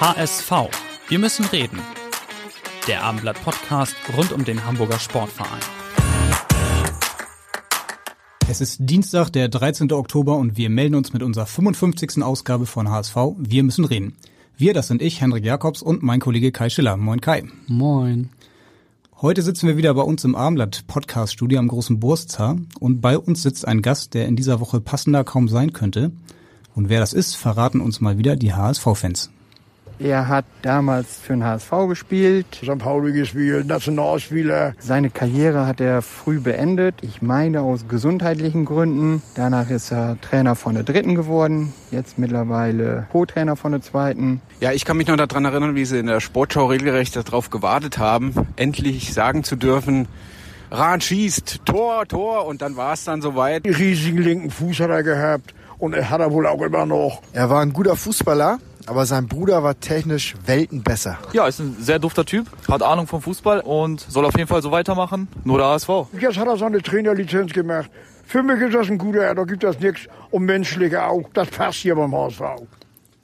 HSV. Wir müssen reden. Der Abendblatt-Podcast rund um den Hamburger Sportverein. Es ist Dienstag, der 13. Oktober und wir melden uns mit unserer 55. Ausgabe von HSV. Wir müssen reden. Wir, das sind ich, Henrik Jakobs und mein Kollege Kai Schiller. Moin Kai. Moin. Heute sitzen wir wieder bei uns im Abendblatt Podcast Studio am großen Burstzar und bei uns sitzt ein Gast, der in dieser Woche passender kaum sein könnte. Und wer das ist, verraten uns mal wieder die HSV-Fans. Er hat damals für den HSV gespielt. St. Pauli gespielt, Nationalspieler. Seine Karriere hat er früh beendet. Ich meine aus gesundheitlichen Gründen. Danach ist er Trainer von der dritten geworden. Jetzt mittlerweile Co-Trainer von der zweiten. Ja, ich kann mich noch daran erinnern, wie sie in der Sportschau regelrecht darauf gewartet haben, endlich sagen zu dürfen, Rahn schießt, Tor, Tor und dann war es dann soweit. Riesigen linken Fuß hat er gehabt und er hat er wohl auch immer noch. Er war ein guter Fußballer, aber sein Bruder war technisch Welten besser. Ja, ist ein sehr dufter Typ, hat Ahnung vom Fußball und soll auf jeden Fall so weitermachen. Nur der HSV. Jetzt hat er seine Trainerlizenz gemacht. Für mich ist das ein guter, da gibt es nichts um menschliche auch. Das passt hier beim HSV.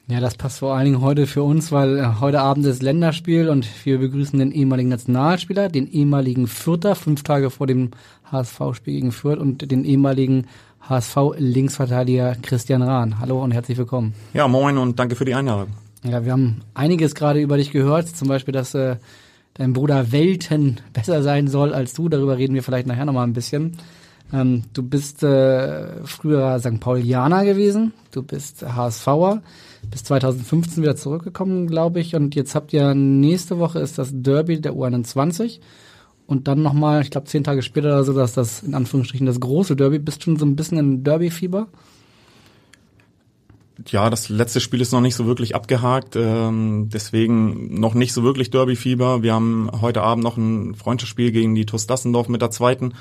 Ja, das passt vor allen Dingen heute für uns, weil äh, heute Abend ist Länderspiel und wir begrüßen den ehemaligen Nationalspieler, den ehemaligen Fürther, fünf Tage vor dem HSV-Spiel gegen Fürth und den ehemaligen HSV-Linksverteidiger Christian Rahn. Hallo und herzlich willkommen. Ja, moin und danke für die Einladung. Ja, wir haben einiges gerade über dich gehört, zum Beispiel, dass äh, dein Bruder Welten besser sein soll als du. Darüber reden wir vielleicht nachher nochmal ein bisschen. Ähm, du bist äh, früher St. Paulianer gewesen, du bist HSVer, bis 2015 wieder zurückgekommen, glaube ich. Und jetzt habt ihr nächste Woche ist das Derby der U21 und dann nochmal, ich glaube zehn Tage später oder so, dass das in Anführungsstrichen das große Derby. Bist schon so ein bisschen in Derby-Fieber? Ja, das letzte Spiel ist noch nicht so wirklich abgehakt, ähm, deswegen noch nicht so wirklich Derby-Fieber. Wir haben heute Abend noch ein Freundschaftsspiel gegen die TuS Dassendorf mit der zweiten,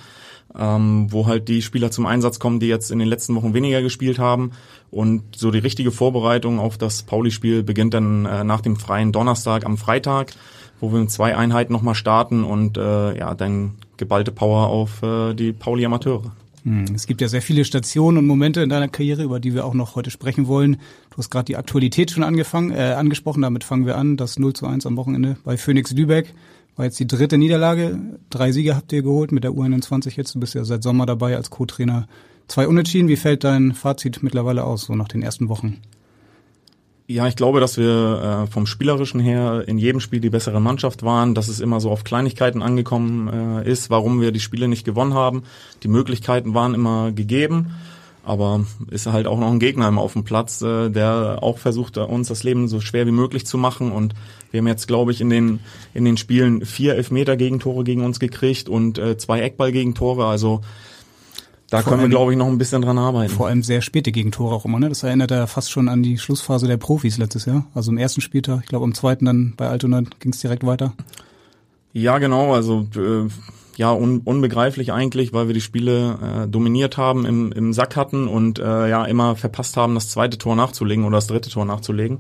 ähm, wo halt die Spieler zum Einsatz kommen, die jetzt in den letzten Wochen weniger gespielt haben. Und so die richtige Vorbereitung auf das Pauli-Spiel beginnt dann äh, nach dem freien Donnerstag am Freitag wo wir mit zwei Einheiten nochmal starten und äh, ja, dann geballte Power auf äh, die Pauli Amateure. Hm, es gibt ja sehr viele Stationen und Momente in deiner Karriere, über die wir auch noch heute sprechen wollen. Du hast gerade die Aktualität schon angefangen, äh, angesprochen, damit fangen wir an. Das 0 zu 1 am Wochenende bei Phoenix Lübeck war jetzt die dritte Niederlage. Drei Siege habt ihr geholt mit der U21 jetzt. Du bist ja seit Sommer dabei als Co-Trainer. Zwei Unentschieden. Wie fällt dein Fazit mittlerweile aus, so nach den ersten Wochen? Ja, ich glaube, dass wir äh, vom Spielerischen her in jedem Spiel die bessere Mannschaft waren, dass es immer so auf Kleinigkeiten angekommen äh, ist, warum wir die Spiele nicht gewonnen haben. Die Möglichkeiten waren immer gegeben, aber ist halt auch noch ein Gegner immer auf dem Platz, äh, der auch versucht, uns das Leben so schwer wie möglich zu machen. Und wir haben jetzt, glaube ich, in den in den Spielen vier Elfmeter-Gegentore gegen uns gekriegt und äh, zwei Eckball-Gegentore. Also da vor können wir, glaube ich, noch ein bisschen dran arbeiten. Vor allem sehr späte Gegentore auch immer, ne? Das erinnert ja fast schon an die Schlussphase der Profis letztes Jahr. Also im ersten Spieltag, ich glaube am zweiten dann bei Altona ging es direkt weiter. Ja, genau, also äh, ja, un unbegreiflich eigentlich, weil wir die Spiele äh, dominiert haben, im, im Sack hatten und äh, ja immer verpasst haben, das zweite Tor nachzulegen oder das dritte Tor nachzulegen.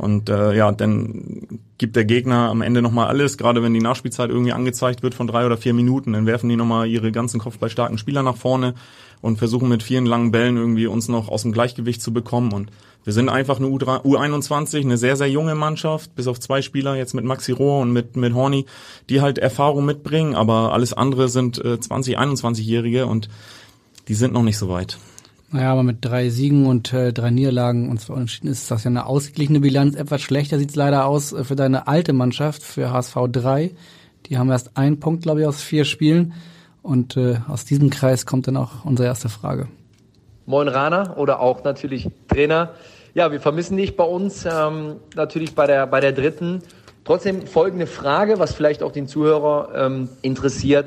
Und äh, ja, dann gibt der Gegner am Ende nochmal alles, gerade wenn die Nachspielzeit irgendwie angezeigt wird von drei oder vier Minuten, dann werfen die nochmal ihre ganzen kopfballstarken Spieler nach vorne und versuchen mit vielen langen Bällen irgendwie uns noch aus dem Gleichgewicht zu bekommen. Und wir sind einfach eine U21, eine sehr, sehr junge Mannschaft, bis auf zwei Spieler jetzt mit Maxi Rohr und mit, mit Horny, die halt Erfahrung mitbringen, aber alles andere sind äh, 20, 21-Jährige und die sind noch nicht so weit. Naja, aber mit drei Siegen und äh, drei Niederlagen und zwei Unentschieden ist das ja eine ausgeglichene Bilanz. Etwas schlechter sieht's leider aus äh, für deine alte Mannschaft, für HSV 3. Die haben erst einen Punkt, glaube ich, aus vier Spielen. Und äh, aus diesem Kreis kommt dann auch unsere erste Frage. Moin Rana oder auch natürlich Trainer. Ja, wir vermissen dich bei uns, ähm, natürlich bei der, bei der dritten. Trotzdem folgende Frage, was vielleicht auch den Zuhörer ähm, interessiert.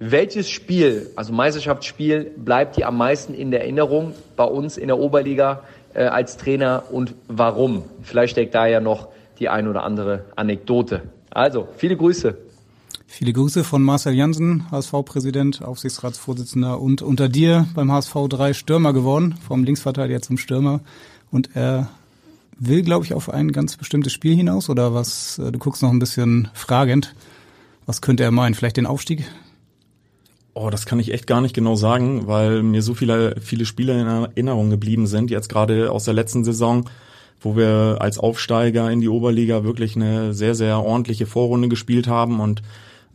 Welches Spiel, also Meisterschaftsspiel, bleibt dir am meisten in der Erinnerung bei uns in der Oberliga äh, als Trainer und warum? Vielleicht steckt da ja noch die ein oder andere Anekdote. Also, viele Grüße. Viele Grüße von Marcel Jansen, HSV-Präsident, Aufsichtsratsvorsitzender und unter dir beim HSV 3 Stürmer geworden, vom Linksverteidiger zum Stürmer. Und er will, glaube ich, auf ein ganz bestimmtes Spiel hinaus oder was? Äh, du guckst noch ein bisschen fragend. Was könnte er meinen? Vielleicht den Aufstieg? Oh, das kann ich echt gar nicht genau sagen, weil mir so viele, viele Spiele in Erinnerung geblieben sind, jetzt gerade aus der letzten Saison, wo wir als Aufsteiger in die Oberliga wirklich eine sehr, sehr ordentliche Vorrunde gespielt haben und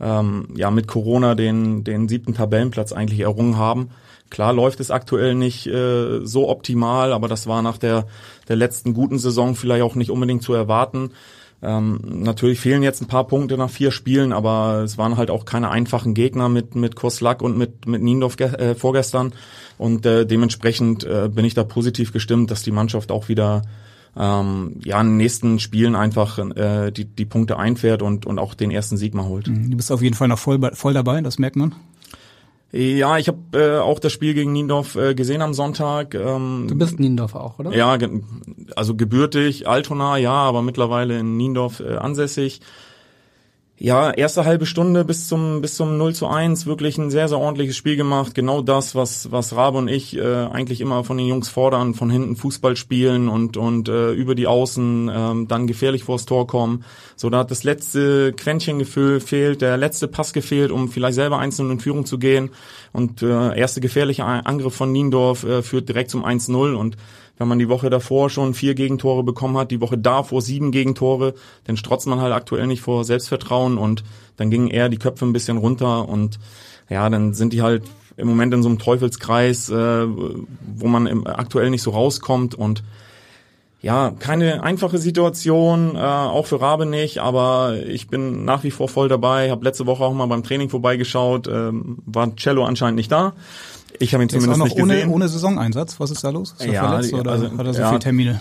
ähm, ja mit Corona den, den siebten Tabellenplatz eigentlich errungen haben. Klar läuft es aktuell nicht äh, so optimal, aber das war nach der, der letzten guten Saison vielleicht auch nicht unbedingt zu erwarten. Ähm, natürlich fehlen jetzt ein paar Punkte nach vier Spielen, aber es waren halt auch keine einfachen Gegner mit mit Koslak und mit mit Niendorf äh, vorgestern und äh, dementsprechend äh, bin ich da positiv gestimmt, dass die Mannschaft auch wieder ähm, ja in den nächsten Spielen einfach äh, die die Punkte einfährt und und auch den ersten Sieg mal holt. Du bist auf jeden Fall noch voll voll dabei, das merkt man. Ja, ich habe äh, auch das Spiel gegen Niendorf äh, gesehen am Sonntag. Ähm, du bist Niendorf auch, oder? Ja, also gebürtig, Altona, ja, aber mittlerweile in Niendorf äh, ansässig. Ja, erste halbe Stunde bis zum bis zum 0 zu 1 wirklich ein sehr, sehr ordentliches Spiel gemacht. Genau das, was was Rabe und ich äh, eigentlich immer von den Jungs fordern, von hinten Fußball spielen und und äh, über die Außen äh, dann gefährlich vors Tor kommen. So, da hat das letzte Quäntchen gefehlt, der letzte Pass gefehlt, um vielleicht selber einzeln in Führung zu gehen. Und äh, erste gefährliche Angriff von Niendorf äh, führt direkt zum 1-0 und wenn man die Woche davor schon vier Gegentore bekommen hat, die Woche davor sieben Gegentore, dann strotzt man halt aktuell nicht vor Selbstvertrauen und dann gingen eher die Köpfe ein bisschen runter und ja, dann sind die halt im Moment in so einem Teufelskreis, äh, wo man im, aktuell nicht so rauskommt und ja, keine einfache Situation, äh, auch für Rabe nicht, aber ich bin nach wie vor voll dabei, habe letzte Woche auch mal beim Training vorbeigeschaut, ähm, war Cello anscheinend nicht da. Ich habe ihn zumindest auch nicht noch ohne, gesehen. ohne Saisoneinsatz. Was ist da los? Ist er Ja, verletzt oder also, hat er so ja. viele Termine?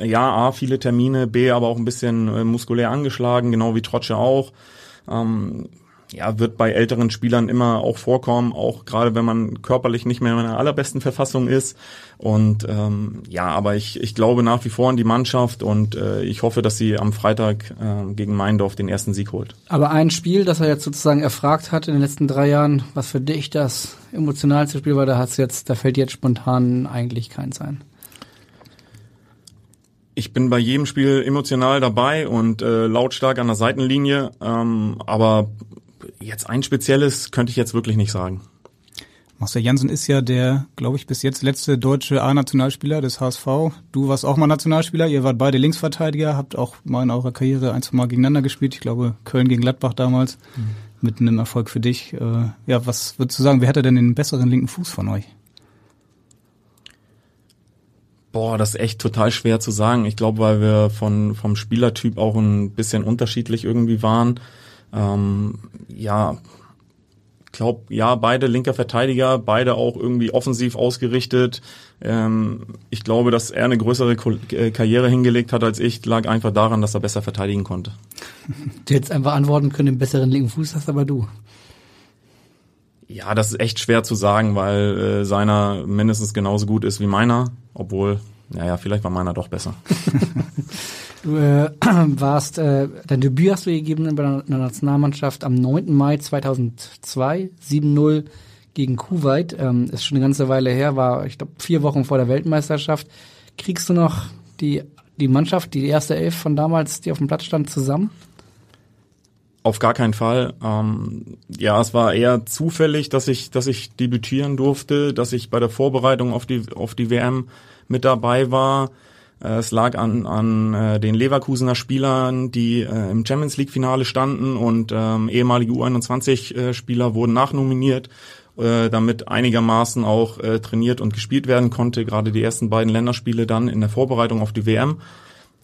Ja, A, viele Termine, B, aber auch ein bisschen äh, muskulär angeschlagen, genau wie Trotsche auch. Ähm, ja, wird bei älteren Spielern immer auch vorkommen, auch gerade wenn man körperlich nicht mehr in der allerbesten Verfassung ist. Und ähm, ja, aber ich, ich glaube nach wie vor an die Mannschaft und äh, ich hoffe, dass sie am Freitag äh, gegen Meindorf den ersten Sieg holt. Aber ein Spiel, das er jetzt sozusagen erfragt hat in den letzten drei Jahren, was für dich das emotionalste Spiel war, da hat's jetzt, da fällt jetzt spontan eigentlich keins ein. Ich bin bei jedem Spiel emotional dabei und äh, lautstark an der Seitenlinie, ähm, aber jetzt ein spezielles könnte ich jetzt wirklich nicht sagen. Marcel Jansen ist ja der, glaube ich, bis jetzt letzte deutsche A-Nationalspieler des HSV. Du warst auch mal Nationalspieler, ihr wart beide Linksverteidiger, habt auch mal in eurer Karriere ein, zwei Mal gegeneinander gespielt. Ich glaube, Köln gegen Gladbach damals, mit einem Erfolg für dich. Äh, ja, was würdest du sagen, wer hatte denn den besseren linken Fuß von euch? Boah, das ist echt total schwer zu sagen. Ich glaube, weil wir von vom Spielertyp auch ein bisschen unterschiedlich irgendwie waren. Ähm, ja, glaube, ja, beide linker Verteidiger, beide auch irgendwie offensiv ausgerichtet. Ähm, ich glaube, dass er eine größere äh, Karriere hingelegt hat als ich, lag einfach daran, dass er besser verteidigen konnte. Du hättest einfach antworten können, den besseren linken Fuß hast aber du. Ja, das ist echt schwer zu sagen, weil äh, seiner mindestens genauso gut ist wie meiner, obwohl, naja, vielleicht war meiner doch besser. Du äh, warst, äh, dein Debüt hast du gegeben bei der Nationalmannschaft am 9. Mai 2002, 7-0 gegen Kuwait. Ähm, ist schon eine ganze Weile her, war, ich glaube, vier Wochen vor der Weltmeisterschaft. Kriegst du noch die, die Mannschaft, die erste Elf von damals, die auf dem Platz stand, zusammen? Auf gar keinen Fall. Ähm, ja, es war eher zufällig, dass ich, dass ich debütieren durfte, dass ich bei der Vorbereitung auf die, auf die WM mit dabei war. Äh, Es lag an, an äh, den Leverkusener Spielern, die äh, im Champions League Finale standen und ähm, ehemalige U21-Spieler wurden nachnominiert, äh, damit einigermaßen auch äh, trainiert und gespielt werden konnte. Gerade die ersten beiden Länderspiele dann in der Vorbereitung auf die WM.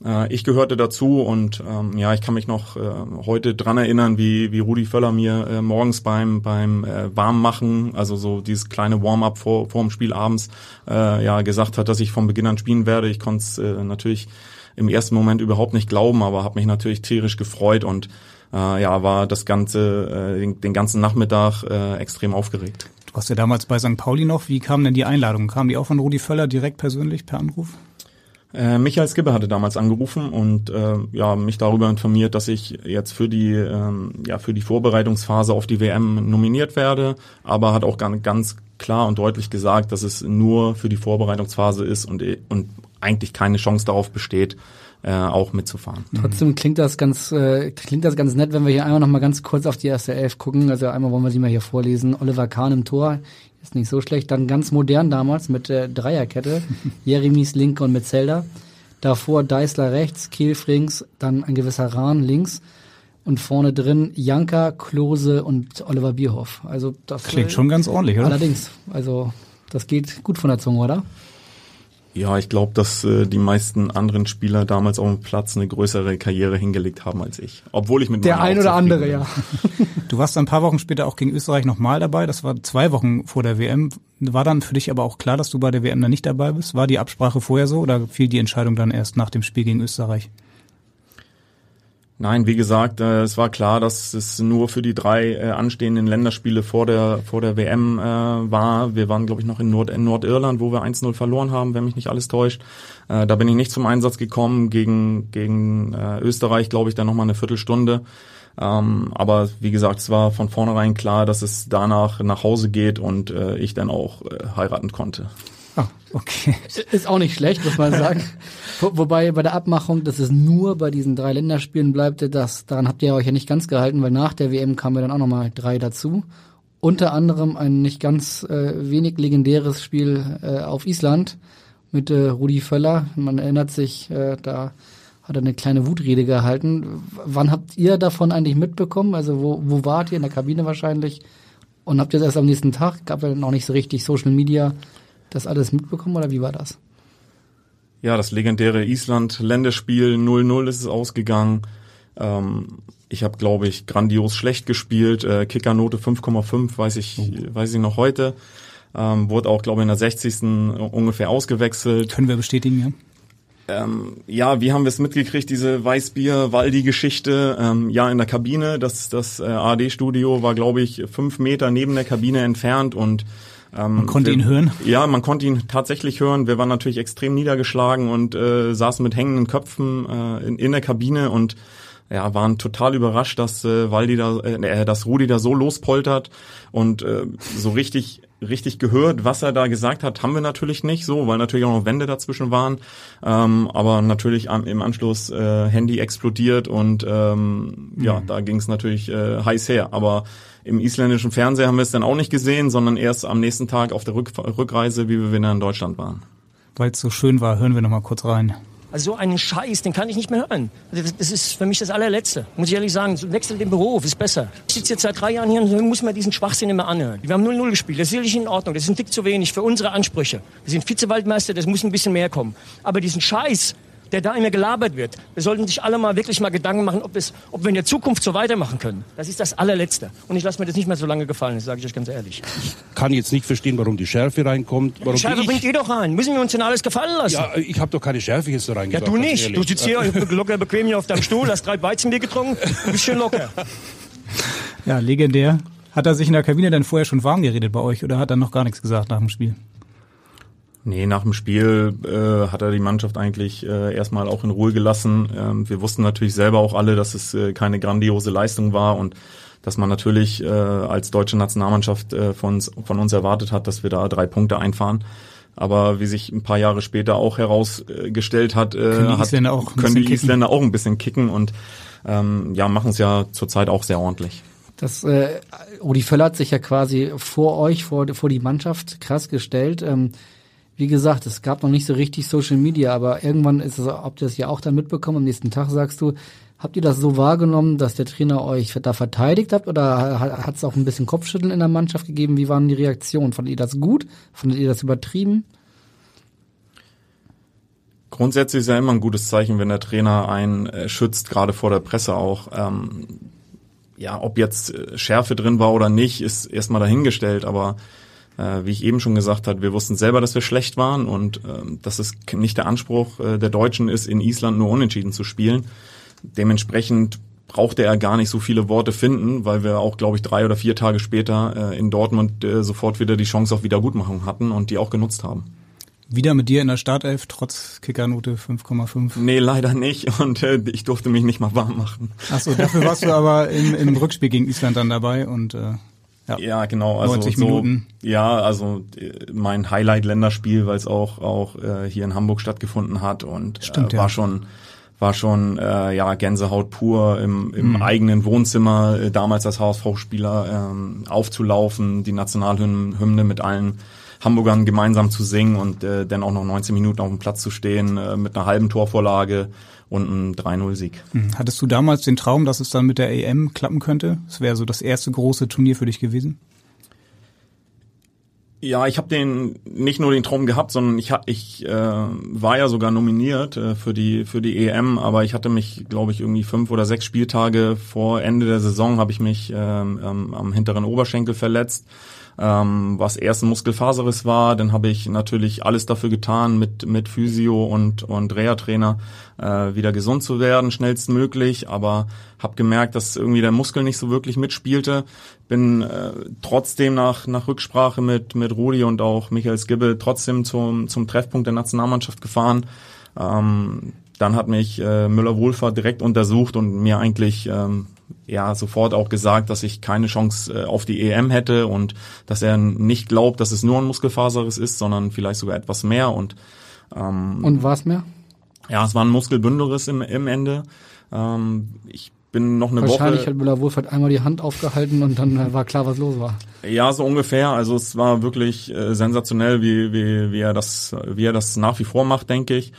Äh, ich gehörte dazu und ähm, ja, ich kann mich noch äh, heute dran erinnern, wie, wie Rudi Völler mir äh, morgens beim beim äh, Warmmachen, also so dieses kleine Warm-up vor, vor dem Spiel abends, äh, ja gesagt hat, dass ich von Beginn an spielen werde. Ich konnte es äh, natürlich im ersten Moment überhaupt nicht glauben, aber habe mich natürlich tierisch gefreut und äh, ja, war das ganze äh, den, den ganzen Nachmittag äh, extrem aufgeregt. Du warst ja damals bei St. Pauli noch. Wie kam denn die Einladung? Kam die auch von Rudi Völler direkt persönlich per Anruf? Äh, Michael Skipper hatte damals angerufen und äh, ja mich darüber informiert, dass ich jetzt für die ähm, ja für die Vorbereitungsphase auf die WM nominiert werde, aber hat auch ganz klar und deutlich gesagt, dass es nur für die Vorbereitungsphase ist und und eigentlich keine Chance darauf besteht, äh, auch mitzufahren. Trotzdem klingt das ganz äh, klingt das ganz nett, wenn wir hier einmal noch mal ganz kurz auf die erste Elf gucken. Also einmal wollen wir sie mal hier vorlesen. Oliver Kahn im Tor, ist nicht so schlecht. Dann ganz modern damals mit äh, Dreierkette. Jeremies Linke und Metzelder. Davor Deißler rechts, Kiel Frings, dann ein gewisser Rahn links. Und vorne drin Janka, Klose und Oliver Bierhoff. Also das klingt schon ganz ordentlich, oder? Allerdings. Also das geht gut von der Zunge, oder? Ja, ich glaube, dass äh, die meisten anderen Spieler damals auf dem Platz eine größere Karriere hingelegt haben als ich. Obwohl ich mit der ein oder andere, bin. ja. Du warst ein paar Wochen später auch gegen Österreich nochmal dabei. Das war zwei Wochen vor der WM. War dann für dich aber auch klar, dass du bei der WM dann nicht dabei bist? War die Absprache vorher so oder fiel die Entscheidung dann erst nach dem Spiel gegen Österreich? Nein, wie gesagt, äh, es war klar, dass es nur für die drei äh, anstehenden Länderspiele vor der vor der WM äh, war. Wir waren, glaube ich, noch in, Nord in Nordirland, wo wir 1-0 verloren haben, wenn mich nicht alles täuscht. Äh, da bin ich nicht zum Einsatz gekommen. Gegen gegen äh, Österreich, glaube ich, dann noch mal eine Viertelstunde. Ähm, aber wie gesagt, es war von vornherein klar, dass es danach nach Hause geht und äh, ich dann auch äh, heiraten konnte. Ah, okay. Ist auch nicht schlecht, muss man sagen. Wo, wobei bei der Abmachung, dass es nur bei diesen drei Länderspielen bleibt, das, daran habt ihr euch ja nicht ganz gehalten, weil nach der WM kamen ja dann auch nochmal drei dazu. Unter anderem ein nicht ganz äh, wenig legendäres Spiel äh, auf Island mit äh, Rudi Völler. Man erinnert sich, äh, da hat er eine kleine Wutrede gehalten. Wann habt ihr davon eigentlich mitbekommen? Also wo, wo wart ihr? In der Kabine wahrscheinlich? Und habt ihr das erst am nächsten Tag? Gab ja noch nicht so richtig Social Media das alles mitbekommen oder wie war das? Ja, das legendäre Island-Länderspiel 0-0 ist es ausgegangen. Ähm, ich habe, glaube ich, grandios schlecht gespielt. Äh, Kickernote 5,5, weiß ich, oh. weiß ich noch heute. Ähm, wurde auch, glaube ich, in der 60. ungefähr ausgewechselt. Können wir bestätigen, ja? Ähm, ja, wie haben wir es mitgekriegt, diese Weißbier-Waldi-Geschichte? Ähm, ja, in der Kabine, das, das äh, ARD-Studio war, glaube ich, fünf Meter neben der Kabine entfernt und ähm, man konnte wir, ihn hören? Ja, man konnte ihn tatsächlich hören. Wir waren natürlich extrem niedergeschlagen und äh, saßen mit hängenden Köpfen äh, in, in der Kabine und ja, waren total überrascht, dass äh, Waldi da, äh, äh, dass Rudi da so lospoltert und äh, so richtig richtig gehört, was er da gesagt hat, haben wir natürlich nicht so, weil natürlich auch noch Wände dazwischen waren. Ähm, aber natürlich am, im Anschluss äh, Handy explodiert und ähm, mhm. ja, da ging es natürlich äh, heiß her. Aber im isländischen Fernseher haben wir es dann auch nicht gesehen, sondern erst am nächsten Tag auf der Rück Rückreise, wie wir wieder in Deutschland waren. Weil es so schön war, hören wir noch mal kurz rein. Also so einen Scheiß, den kann ich nicht mehr hören. Das ist für mich das allerletzte. Muss ich ehrlich sagen, wechsel den Beruf, ist besser. Ich sitze jetzt seit drei Jahren hier und muss mir diesen Schwachsinn immer anhören. Wir haben 0-0 gespielt, das ist sicherlich in Ordnung. Das ist ein Dick zu wenig für unsere Ansprüche. Wir sind Vizewaldmeister, das muss ein bisschen mehr kommen. Aber diesen Scheiß, der da immer gelabert wird. Wir sollten sich alle mal wirklich mal Gedanken machen, ob, es, ob wir in der Zukunft so weitermachen können. Das ist das allerletzte. Und ich lasse mir das nicht mehr so lange gefallen, das sage ich euch ganz ehrlich. Ich kann jetzt nicht verstehen, warum die Schärfe reinkommt. Warum die Schärfe bringt ihr doch rein. Müssen wir uns denn alles gefallen lassen? Ja, ich habe doch keine Schärfe jetzt da reingebracht. Ja, du nicht. Du sitzt hier locker bequem hier auf deinem Stuhl, hast drei Weizenbier getrunken, du bist schön locker. Ja, legendär. Hat er sich in der Kabine dann vorher schon warm geredet bei euch oder hat er noch gar nichts gesagt nach dem Spiel? Nee, nach dem Spiel äh, hat er die Mannschaft eigentlich äh, erstmal auch in Ruhe gelassen. Ähm, wir wussten natürlich selber auch alle, dass es äh, keine grandiose Leistung war und dass man natürlich äh, als deutsche Nationalmannschaft äh, von, uns, von uns erwartet hat, dass wir da drei Punkte einfahren. Aber wie sich ein paar Jahre später auch herausgestellt hat, äh, können die Isländer, auch, können die Isländer auch ein bisschen kicken und ähm, ja, machen es ja zurzeit auch sehr ordentlich. Das äh, Rudi Völler hat sich ja quasi vor euch, vor, vor die Mannschaft krass gestellt. Ähm, wie gesagt, es gab noch nicht so richtig Social Media, aber irgendwann ist es, habt ihr das ja auch dann mitbekommen, am nächsten Tag sagst du, habt ihr das so wahrgenommen, dass der Trainer euch da verteidigt hat oder hat es auch ein bisschen Kopfschütteln in der Mannschaft gegeben? Wie waren die Reaktionen? Fandet ihr das gut? Fandet ihr das übertrieben? Grundsätzlich ist ja immer ein gutes Zeichen, wenn der Trainer einen äh, schützt, gerade vor der Presse auch. Ähm, ja, ob jetzt äh, Schärfe drin war oder nicht, ist erstmal dahingestellt, aber äh, wie ich eben schon gesagt habe, wir wussten selber, dass wir schlecht waren und äh, dass es nicht der Anspruch äh, der Deutschen ist, in Island nur unentschieden zu spielen. Dementsprechend brauchte er gar nicht so viele Worte finden, weil wir auch, glaube ich, drei oder vier Tage später äh, in Dortmund äh, sofort wieder die Chance auf Wiedergutmachung hatten und die auch genutzt haben. Wieder mit dir in der Startelf, trotz Kickernote 5,5? Nee, leider nicht. Und äh, ich durfte mich nicht mal warm machen. Ach so, dafür warst du aber im, im Rückspiel gegen Island dann dabei und äh, ja, ja genau. Also 90 so, Minuten. Ja, also äh, mein Highlight-Länderspiel, weil es auch auch äh, hier in Hamburg stattgefunden hat und Stimmt, äh, war ja. schon war schon äh, ja Gänsehaut pur im, im Mhm. eigenen Wohnzimmer äh, damals als HSV-Spieler ähm, aufzulaufen, die Nationalhymne mit allen Hamburgern gemeinsam zu singen und äh, dann auch noch 19 Minuten auf dem Platz zu stehen äh, mit einer halben Torvorlage und einem 3-0-Sieg. Hm. Hattest du damals den Traum, dass es dann mit der EM klappen könnte? Es wäre so das erste große Turnier für dich gewesen? Ja, ich habe den nicht nur den Traum gehabt, sondern ich ich äh, war ja sogar nominiert äh, für die für die EM, aber ich hatte mich, glaube ich, irgendwie fünf oder sechs Spieltage vor Ende der Saison habe ich mich ähm, ähm, am hinteren Oberschenkel verletzt, ähm, was erst ein Muskelfaserriss war. Dann habe ich natürlich alles dafür getan, mit mit Physio und und Reha-Trainer äh, wieder gesund zu werden, schnellstmöglich, aber habe gemerkt, dass irgendwie der Muskel nicht so wirklich mitspielte. Bin äh, trotzdem nach nach Rücksprache mit mit Rudi und auch Michael Skibbe trotzdem zum zum Treffpunkt der Nationalmannschaft gefahren. Ähm, dann hat mich äh, Müller-Wohlfahrt direkt untersucht und mir eigentlich ähm, ja sofort auch gesagt, dass ich keine Chance äh, auf die EM hätte und dass er nicht glaubt, dass es nur ein Muskelfaserriss ist, sondern vielleicht sogar etwas mehr und ähm, Und was mehr? ja, es war ein Muskelbündelriss im, im Ende. Ähm, ich bin noch eine Wahrscheinlich Woche. hat Müller-Wohlfahrt einmal die Hand aufgehalten und dann äh, war klar, was los war. Ja, so ungefähr. Also es war wirklich äh, sensationell, wie, wie, wie er das, wie er das nach wie vor macht, denke ich.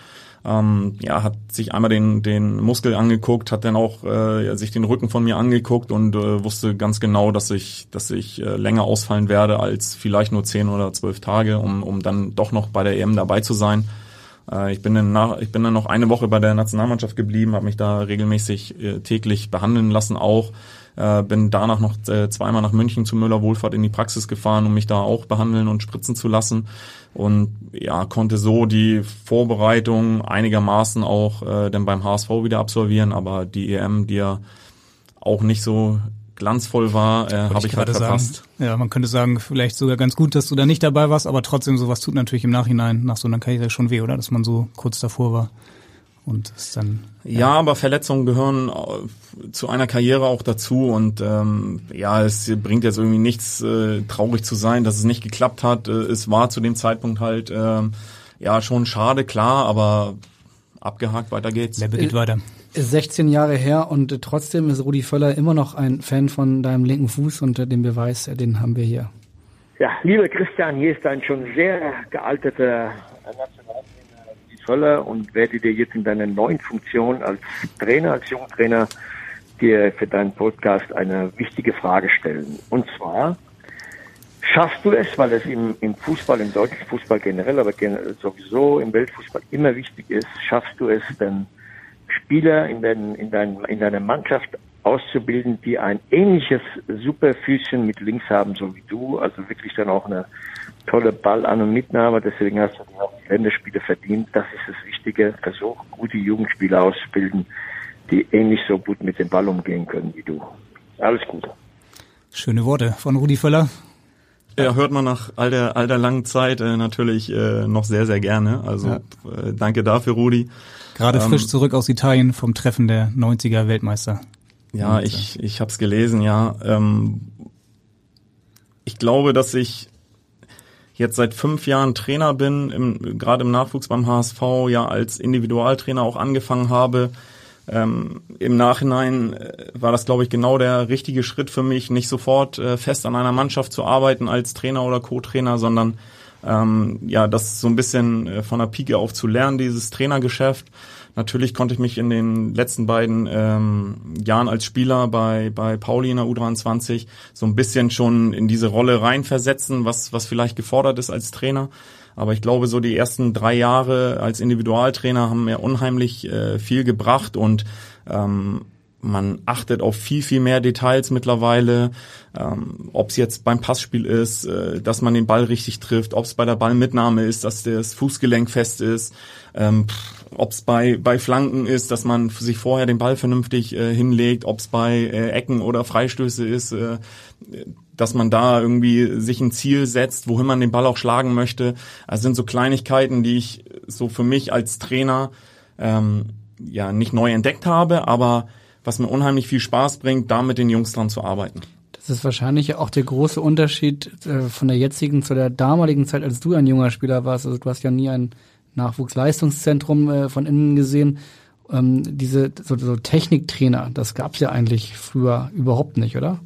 Ähm, ja, hat sich einmal den, den Muskel angeguckt, hat dann auch äh, sich den Rücken von mir angeguckt und äh, wusste ganz genau, dass ich, dass ich äh, länger ausfallen werde als vielleicht nur zehn oder zwölf Tage, um, um dann doch noch bei der EM dabei zu sein. Äh, ich bin dann nach, ich bin dann noch eine Woche bei der Nationalmannschaft geblieben, habe mich da regelmäßig äh, täglich behandeln lassen auch. Äh, bin danach noch äh, zweimal nach München zu Müller Wohlfahrt in die Praxis gefahren, um mich da auch behandeln und spritzen zu lassen. Und ja, konnte so die Vorbereitung einigermaßen auch äh, dann beim HSV wieder absolvieren, aber die EM, die ja auch nicht so glanzvoll war, äh, habe ich halt gerade verpasst. Sagen. Ja, man könnte sagen, vielleicht sogar ganz gut, dass du da nicht dabei warst, aber trotzdem sowas tut natürlich im Nachhinein nach so einer Karriere schon weh, oder? Dass man so kurz davor war und es dann Ja, aber Verletzungen gehören äh, zu einer Karriere auch dazu und ähm, ja, es bringt jetzt irgendwie nichts, äh, traurig zu sein, dass es nicht geklappt hat. Äh, es war zu dem Zeitpunkt halt ähm, ja schon schade, klar, aber abgehakt, weiter geht's. Lebe geht weiter. Ist 16 Jahre her und äh, trotzdem ist Rudi Völler immer noch ein Fan von deinem linken Fuß und äh, den Beweis, äh, den haben wir hier. Ja, lieber Christian, hier ist ein schon sehr gealterter Völler und werde dir jetzt in deiner neuen Funktion als Trainer, als Jugendtrainer, dir für deinen Podcast eine wichtige Frage stellen. Und zwar, schaffst du es, weil es im, im Fußball, im deutschen Fußball generell, aber gen sowieso im Weltfußball immer wichtig ist, schaffst du es denn, Spieler in, dein, in, dein, in deiner Mannschaft auszubilden, die ein ähnliches Superfüßchen mit links haben, so wie du, also wirklich dann auch eine tolle Ballan- und Mitnahme, deswegen hast du dir auch die Länderspiele verdient. Das ist das Wichtige. Versuch, gute Jugendspieler auszubilden, die ähnlich so gut mit dem Ball umgehen können wie du. Alles Gute. Schöne Worte von Rudi Völler. Ja, hört man nach all der, all der langen Zeit äh, natürlich äh, noch sehr, sehr gerne. Also Ja. äh, danke dafür, Rudi. Gerade Ähm, frisch zurück aus Italien vom Treffen der 90er Weltmeister. Ja, ich, ich habe es gelesen, ja. Ähm, ich glaube, dass ich jetzt seit fünf Jahren Trainer bin, im, gerade im Nachwuchs beim HSV, ja als Individualtrainer auch angefangen habe. Ähm, Im Nachhinein äh, war das, glaube ich, genau der richtige Schritt für mich, nicht sofort äh, fest an einer Mannschaft zu arbeiten als Trainer oder Co-Trainer, sondern ähm, ja, das so ein bisschen äh, von der Pike auf zu lernen, dieses Trainergeschäft. Natürlich konnte ich mich in den letzten beiden ähm, Jahren als Spieler bei, bei Pauli in der U23 so ein bisschen schon in diese Rolle reinversetzen, was, was vielleicht gefordert ist als Trainer. Aber ich glaube, so die ersten drei Jahre als Individualtrainer haben mir unheimlich äh, viel gebracht und ähm, man achtet auf viel, viel mehr Details mittlerweile, ähm, ob es jetzt beim Passspiel ist, äh, dass man den Ball richtig trifft, ob es bei der Ballmitnahme ist, dass das Fußgelenk fest ist, ähm, ob es bei, bei Flanken ist, dass man sich vorher den Ball vernünftig äh, hinlegt, ob es bei äh, Ecken oder Freistöße ist, äh, dass man da irgendwie sich ein Ziel setzt, wohin man den Ball auch schlagen möchte. Also sind so Kleinigkeiten, die ich so für mich als Trainer ähm, ja nicht neu entdeckt habe, aber was mir unheimlich viel Spaß bringt, da mit den Jungs dran zu arbeiten. Das ist wahrscheinlich auch der große Unterschied äh, von der jetzigen zu der damaligen Zeit, als du ein junger Spieler warst. Also du hast ja nie ein Nachwuchsleistungszentrum äh, von innen gesehen. Ähm, diese so, so Techniktrainer, das gab's ja eigentlich früher überhaupt nicht, oder?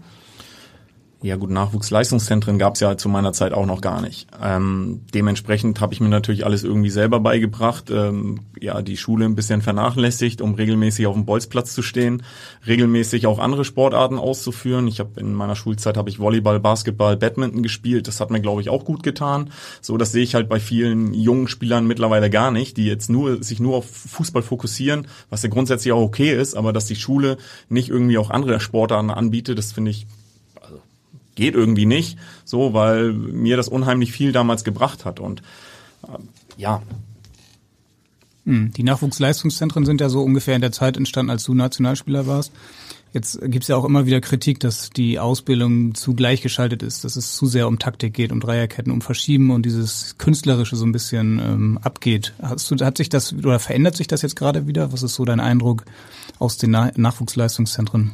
Ja gut, Nachwuchsleistungszentren gab es ja zu meiner Zeit auch noch gar nicht. Ähm, dementsprechend habe ich mir natürlich alles irgendwie selber beigebracht. Ähm, ja, die Schule ein bisschen vernachlässigt, um regelmäßig auf dem Bolzplatz zu stehen, regelmäßig auch andere Sportarten auszuführen. Ich habe in meiner Schulzeit habe ich Volleyball, Basketball, Badminton gespielt. Das hat mir glaube ich auch gut getan. So, das sehe ich halt bei vielen jungen Spielern mittlerweile gar nicht, die jetzt nur sich nur auf Fußball fokussieren, was ja grundsätzlich auch okay ist, aber dass die Schule nicht irgendwie auch andere Sportarten anbietet, das finde ich geht irgendwie nicht, so, weil mir das unheimlich viel damals gebracht hat und äh, ja. Hm, die Nachwuchsleistungszentren sind ja so ungefähr in der Zeit entstanden, als du Nationalspieler warst. Jetzt gibt's ja auch immer wieder Kritik, dass die Ausbildung zu gleichgeschaltet ist, dass es zu sehr um Taktik geht, um Dreierketten, um Verschieben und dieses Künstlerische so ein bisschen ähm, abgeht. Hast du, hat sich das oder verändert sich das jetzt gerade wieder? Was ist so dein Eindruck aus den Na Nachwuchsleistungszentren?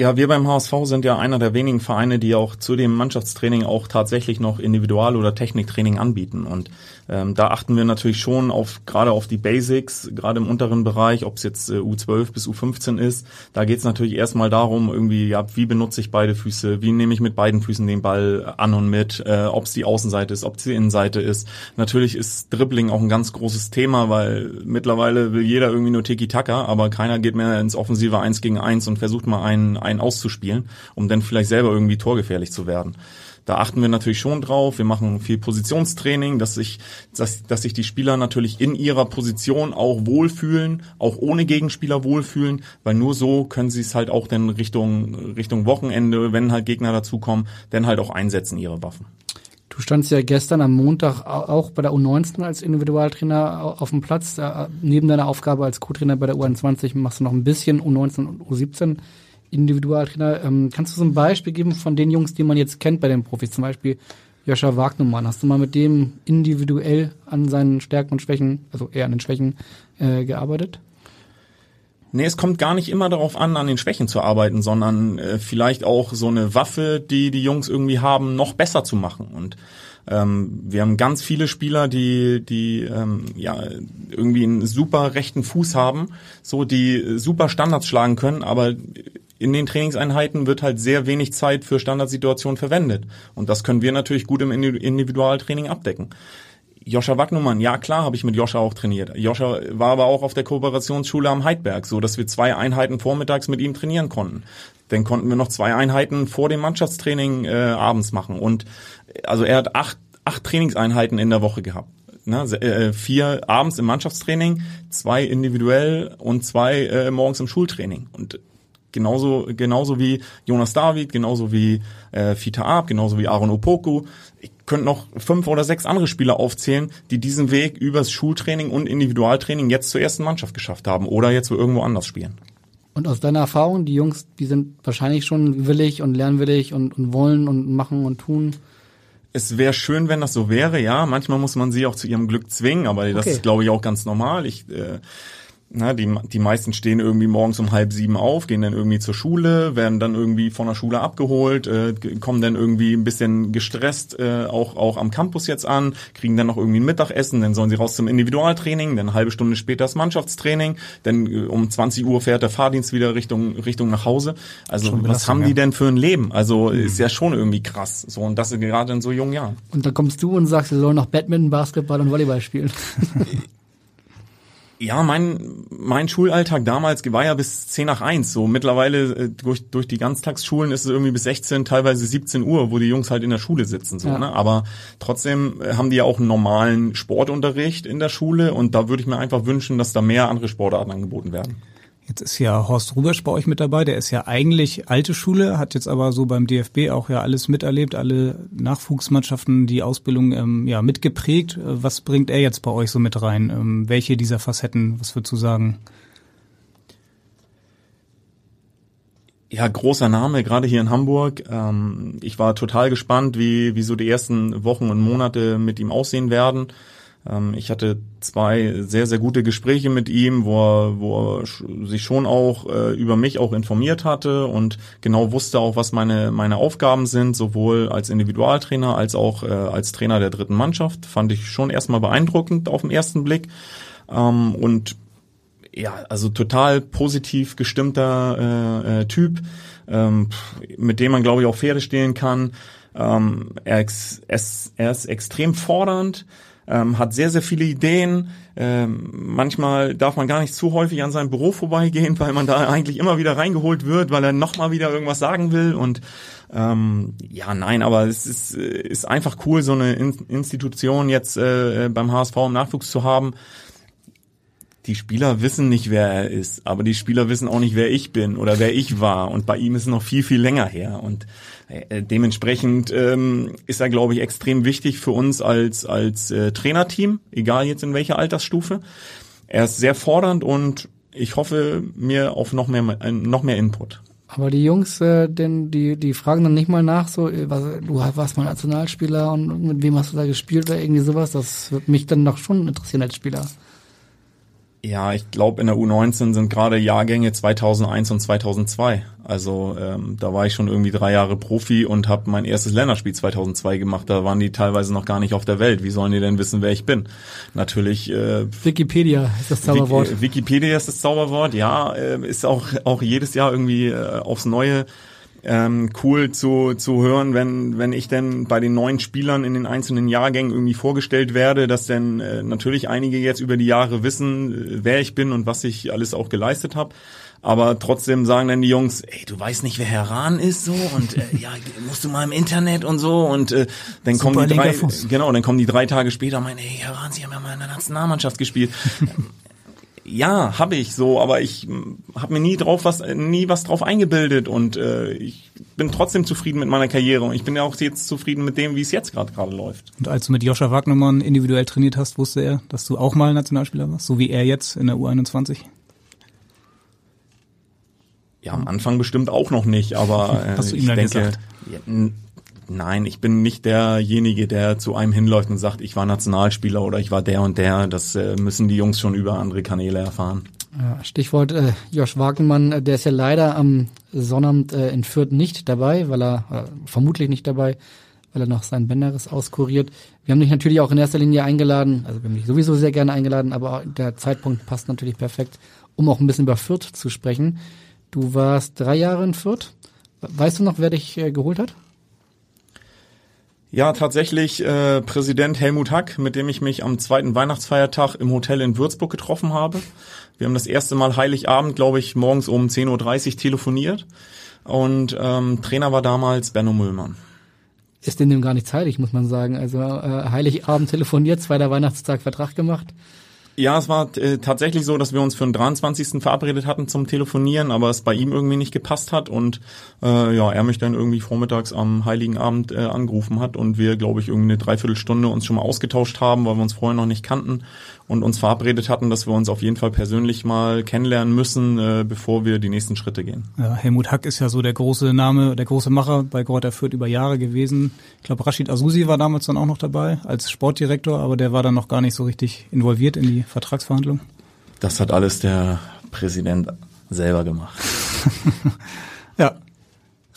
Ja, wir beim HSV sind ja einer der wenigen Vereine, die auch zu dem Mannschaftstraining auch tatsächlich noch Individual- oder Techniktraining anbieten. Und ähm, da achten wir natürlich schon auf gerade auf die Basics, gerade im unteren Bereich, ob es jetzt äh, U12 bis U15 ist. Da geht es natürlich erstmal darum, irgendwie, ja, wie benutze ich beide Füße, wie nehme ich mit beiden Füßen den Ball an und mit, äh, ob es die Außenseite ist, ob es die Innenseite ist. Natürlich ist Dribbling auch ein ganz großes Thema, weil mittlerweile will jeder irgendwie nur Tiki-Taka, aber keiner geht mehr ins offensive Eins gegen Eins und versucht mal einen einen auszuspielen, um dann vielleicht selber irgendwie torgefährlich zu werden. Da achten wir natürlich schon drauf. Wir machen viel Positionstraining, dass sich, dass, dass sich die Spieler natürlich in ihrer Position auch wohlfühlen, auch ohne Gegenspieler wohlfühlen, weil nur so können sie es halt auch dann Richtung, Richtung Wochenende, wenn halt Gegner dazukommen, dann halt auch einsetzen, ihre Waffen. Du standst ja gestern am Montag auch bei der U19 als Individualtrainer auf dem Platz. Neben deiner Aufgabe als Co-Trainer bei der U21 machst du noch ein bisschen U19 und U17 Individualtrainer. Ähm, kannst du so ein Beispiel geben von den Jungs, die man jetzt kennt bei den Profis? Zum Beispiel Joscha Wagnermann. Hast du mal mit dem individuell an seinen Stärken und Schwächen, also eher an den Schwächen, äh, gearbeitet? Nee, es kommt gar nicht immer darauf an, an den Schwächen zu arbeiten, sondern äh, vielleicht auch so eine Waffe, die die Jungs irgendwie haben, noch besser zu machen. Und ähm, wir haben ganz viele Spieler, die, die ähm, ja irgendwie einen super rechten Fuß haben, so die super Standards schlagen können, aber in den Trainingseinheiten wird halt sehr wenig Zeit für Standardsituationen verwendet. Und das können wir natürlich gut im Individualtraining abdecken. Joscha Wagnumann, ja klar habe ich mit Joscha auch trainiert. Joscha war aber auch auf der Kooperationsschule am Heidberg, so dass wir zwei Einheiten vormittags mit ihm trainieren konnten. Dann konnten wir noch zwei Einheiten vor dem Mannschaftstraining äh, abends machen. Und also er hat acht, acht Trainingseinheiten in der Woche gehabt. Ne, vier abends im Mannschaftstraining, zwei individuell und zwei äh, morgens im Schultraining. Und Genauso, genauso wie Jonas David, genauso wie äh, Fita Ab, genauso wie Aaron Opoku. Ich könnte noch fünf oder sechs andere Spieler aufzählen, die diesen Weg übers Schultraining und Individualtraining jetzt zur ersten Mannschaft geschafft haben oder jetzt irgendwo anders spielen. Und aus deiner Erfahrung, die Jungs, die sind wahrscheinlich schon willig und lernwillig und, und wollen und machen und tun. Es wäre schön, wenn das so wäre, ja. Manchmal muss man sie auch zu ihrem Glück zwingen, aber das okay. ist, glaube ich, auch ganz normal. Ich äh, na, die, die meisten stehen irgendwie morgens um halb sieben auf, gehen dann irgendwie zur Schule, werden dann irgendwie von der Schule abgeholt, äh, kommen dann irgendwie ein bisschen gestresst äh, auch, auch am Campus jetzt an, kriegen dann noch irgendwie ein Mittagessen, dann sollen sie raus zum Individualtraining, dann eine halbe Stunde später das Mannschaftstraining, dann äh, um 20 Uhr fährt der Fahrdienst wieder Richtung, Richtung nach Hause. Also was haben die denn für ein Leben? Also mhm. ist ja schon irgendwie krass. So, und das gerade in so jungen Jahren. Und dann kommst du und sagst, sie sollen noch Badminton, Basketball und Volleyball spielen. Ja, mein, mein Schulalltag damals war ja bis 10 nach 1. So mittlerweile äh, durch, durch die Ganztagsschulen ist es irgendwie bis 16, teilweise 17 Uhr, wo die Jungs halt in der Schule sitzen. So, ja. ne? Aber trotzdem äh, haben die ja auch einen normalen Sportunterricht in der Schule und da würde ich mir einfach wünschen, dass da mehr andere Sportarten angeboten werden. Jetzt ist ja Horst Rubesch bei euch mit dabei, der ist ja eigentlich alte Schule, hat jetzt aber so beim DFB auch ja alles miterlebt, alle Nachwuchsmannschaften, die Ausbildung ähm, ja mitgeprägt. Was bringt er jetzt bei euch so mit rein? Ähm, welche dieser Facetten, was würdest du sagen? Ja, großer Name, gerade hier in Hamburg. Ähm, ich war total gespannt, wie, wie so die ersten Wochen und Monate mit ihm aussehen werden. Ähm, ich hatte zwei sehr, sehr gute Gespräche mit ihm, wo er, wo er sich schon auch äh, über mich auch informiert hatte und genau wusste auch, was meine, meine Aufgaben sind, sowohl als Individualtrainer als auch äh, als Trainer der dritten Mannschaft. Fand ich schon erstmal beeindruckend auf den ersten Blick. Ähm, und ja, also total positiv gestimmter äh, äh, Typ, ähm, mit dem man, glaube ich, auch Pferde stehlen kann. Ähm, er, ist, er ist extrem fordernd, ähm, hat sehr, sehr viele Ideen. Ähm, manchmal darf man gar nicht zu häufig an seinem Büro vorbeigehen, weil man da eigentlich immer wieder reingeholt wird, weil er nochmal wieder irgendwas sagen will. Und ähm, ja, nein, aber es ist, ist einfach cool, so eine Institution jetzt äh, beim HSV im Nachwuchs zu haben die Spieler wissen nicht, wer er ist, aber die Spieler wissen auch nicht, wer ich bin oder wer ich war. Und bei ihm ist es noch viel, viel länger her. Und äh, dementsprechend ähm, ist er, glaube ich, extrem wichtig für uns als, als äh, Trainerteam, egal jetzt in welcher Altersstufe. Er ist sehr fordernd und ich hoffe mir auf noch mehr, noch mehr Input. Aber die Jungs, äh, denn die, die fragen dann nicht mal nach, so, äh, was, du warst mal Nationalspieler und mit wem hast du da gespielt oder irgendwie sowas. Das wird mich dann noch schon interessieren als Spieler. Ja, ich glaube, in der U19 sind gerade Jahrgänge 2001 und 2002. Also ähm, da war ich schon irgendwie drei Jahre Profi und habe mein erstes Länderspiel 2002 gemacht. Da waren die teilweise noch gar nicht auf der Welt. Wie sollen die denn wissen, wer ich bin? Natürlich. Äh, Wikipedia ist das Zauberwort. Wiki, Wikipedia ist das Zauberwort. Ja, äh, ist auch auch jedes Jahr irgendwie äh, aufs Neue ähm, cool zu, zu hören, wenn, wenn ich denn bei den neuen Spielern in den einzelnen Jahrgängen irgendwie vorgestellt werde, dass denn äh, natürlich einige jetzt über die Jahre wissen, äh, wer ich bin und was ich alles auch geleistet habe. Aber trotzdem sagen dann die Jungs, ey, du weißt nicht, wer Herr Rahn ist so und äh, ja, musst du mal im Internet und so und äh, dann Super kommen die drei, genau, dann kommen die drei Tage später und meinen, hey, Herr Rahn, Sie haben ja mal in der Nationalmannschaft gespielt. Ja, habe ich so, aber ich habe mir nie drauf was, nie was drauf eingebildet und äh, ich bin trotzdem zufrieden mit meiner Karriere und ich bin ja auch jetzt zufrieden mit dem, wie es jetzt gerade gerade läuft. Und als du mit Joscha Wagnermann individuell trainiert hast, wusste er, dass du auch mal Nationalspieler warst, so wie er jetzt in der U21? Ja, am Anfang bestimmt auch noch nicht, aber äh, hast du ihm dann denke, gesagt? Ja, Nein, ich bin nicht derjenige, der zu einem hinläuft und sagt, ich war Nationalspieler oder ich war der und der. Das äh, müssen die Jungs schon über andere Kanäle erfahren. Stichwort äh, Josh Wagnermann, äh, der ist ja leider am Sonnabend äh, in Fürth nicht dabei, weil er, äh, vermutlich nicht dabei, weil er noch seinen Bänderriss auskuriert. Wir haben dich natürlich auch in erster Linie eingeladen, also wir haben dich sowieso sehr gerne eingeladen, aber der Zeitpunkt passt natürlich perfekt, um auch ein bisschen über Fürth zu sprechen. Du warst drei Jahre in Fürth. Weißt du noch, wer dich äh, geholt hat? Ja, tatsächlich äh, Präsident Helmut Hack, mit dem ich mich am zweiten Weihnachtsfeiertag im Hotel in Würzburg getroffen habe. Wir haben das erste Mal Heiligabend, glaube ich, morgens um 10.30 Uhr telefoniert. Und ähm, Trainer war damals Benno Müllmann. Ist denn dem gar nicht zeitig, muss man sagen. Also äh, Heiligabend telefoniert, zweiter Weihnachtstag Vertrag gemacht. Ja, es war äh, tatsächlich so, dass wir uns für den 23. verabredet hatten zum Telefonieren, aber es bei ihm irgendwie nicht gepasst hat und äh, ja, er mich dann irgendwie vormittags am Heiligen Abend äh, angerufen hat und wir, glaube ich, irgendwie eine Dreiviertelstunde uns schon mal ausgetauscht haben, weil wir uns vorher noch nicht kannten und uns verabredet hatten, dass wir uns auf jeden Fall persönlich mal kennenlernen müssen, äh, bevor wir die nächsten Schritte gehen. Ja, Helmut Hack ist ja so der große Name, der große Macher bei Greuther Fürth über Jahre gewesen. Ich glaube, Rashid Azusi war damals dann auch noch dabei als Sportdirektor, aber der war dann noch gar nicht so richtig involviert in die Vertragsverhandlung. Das hat alles der Präsident selber gemacht.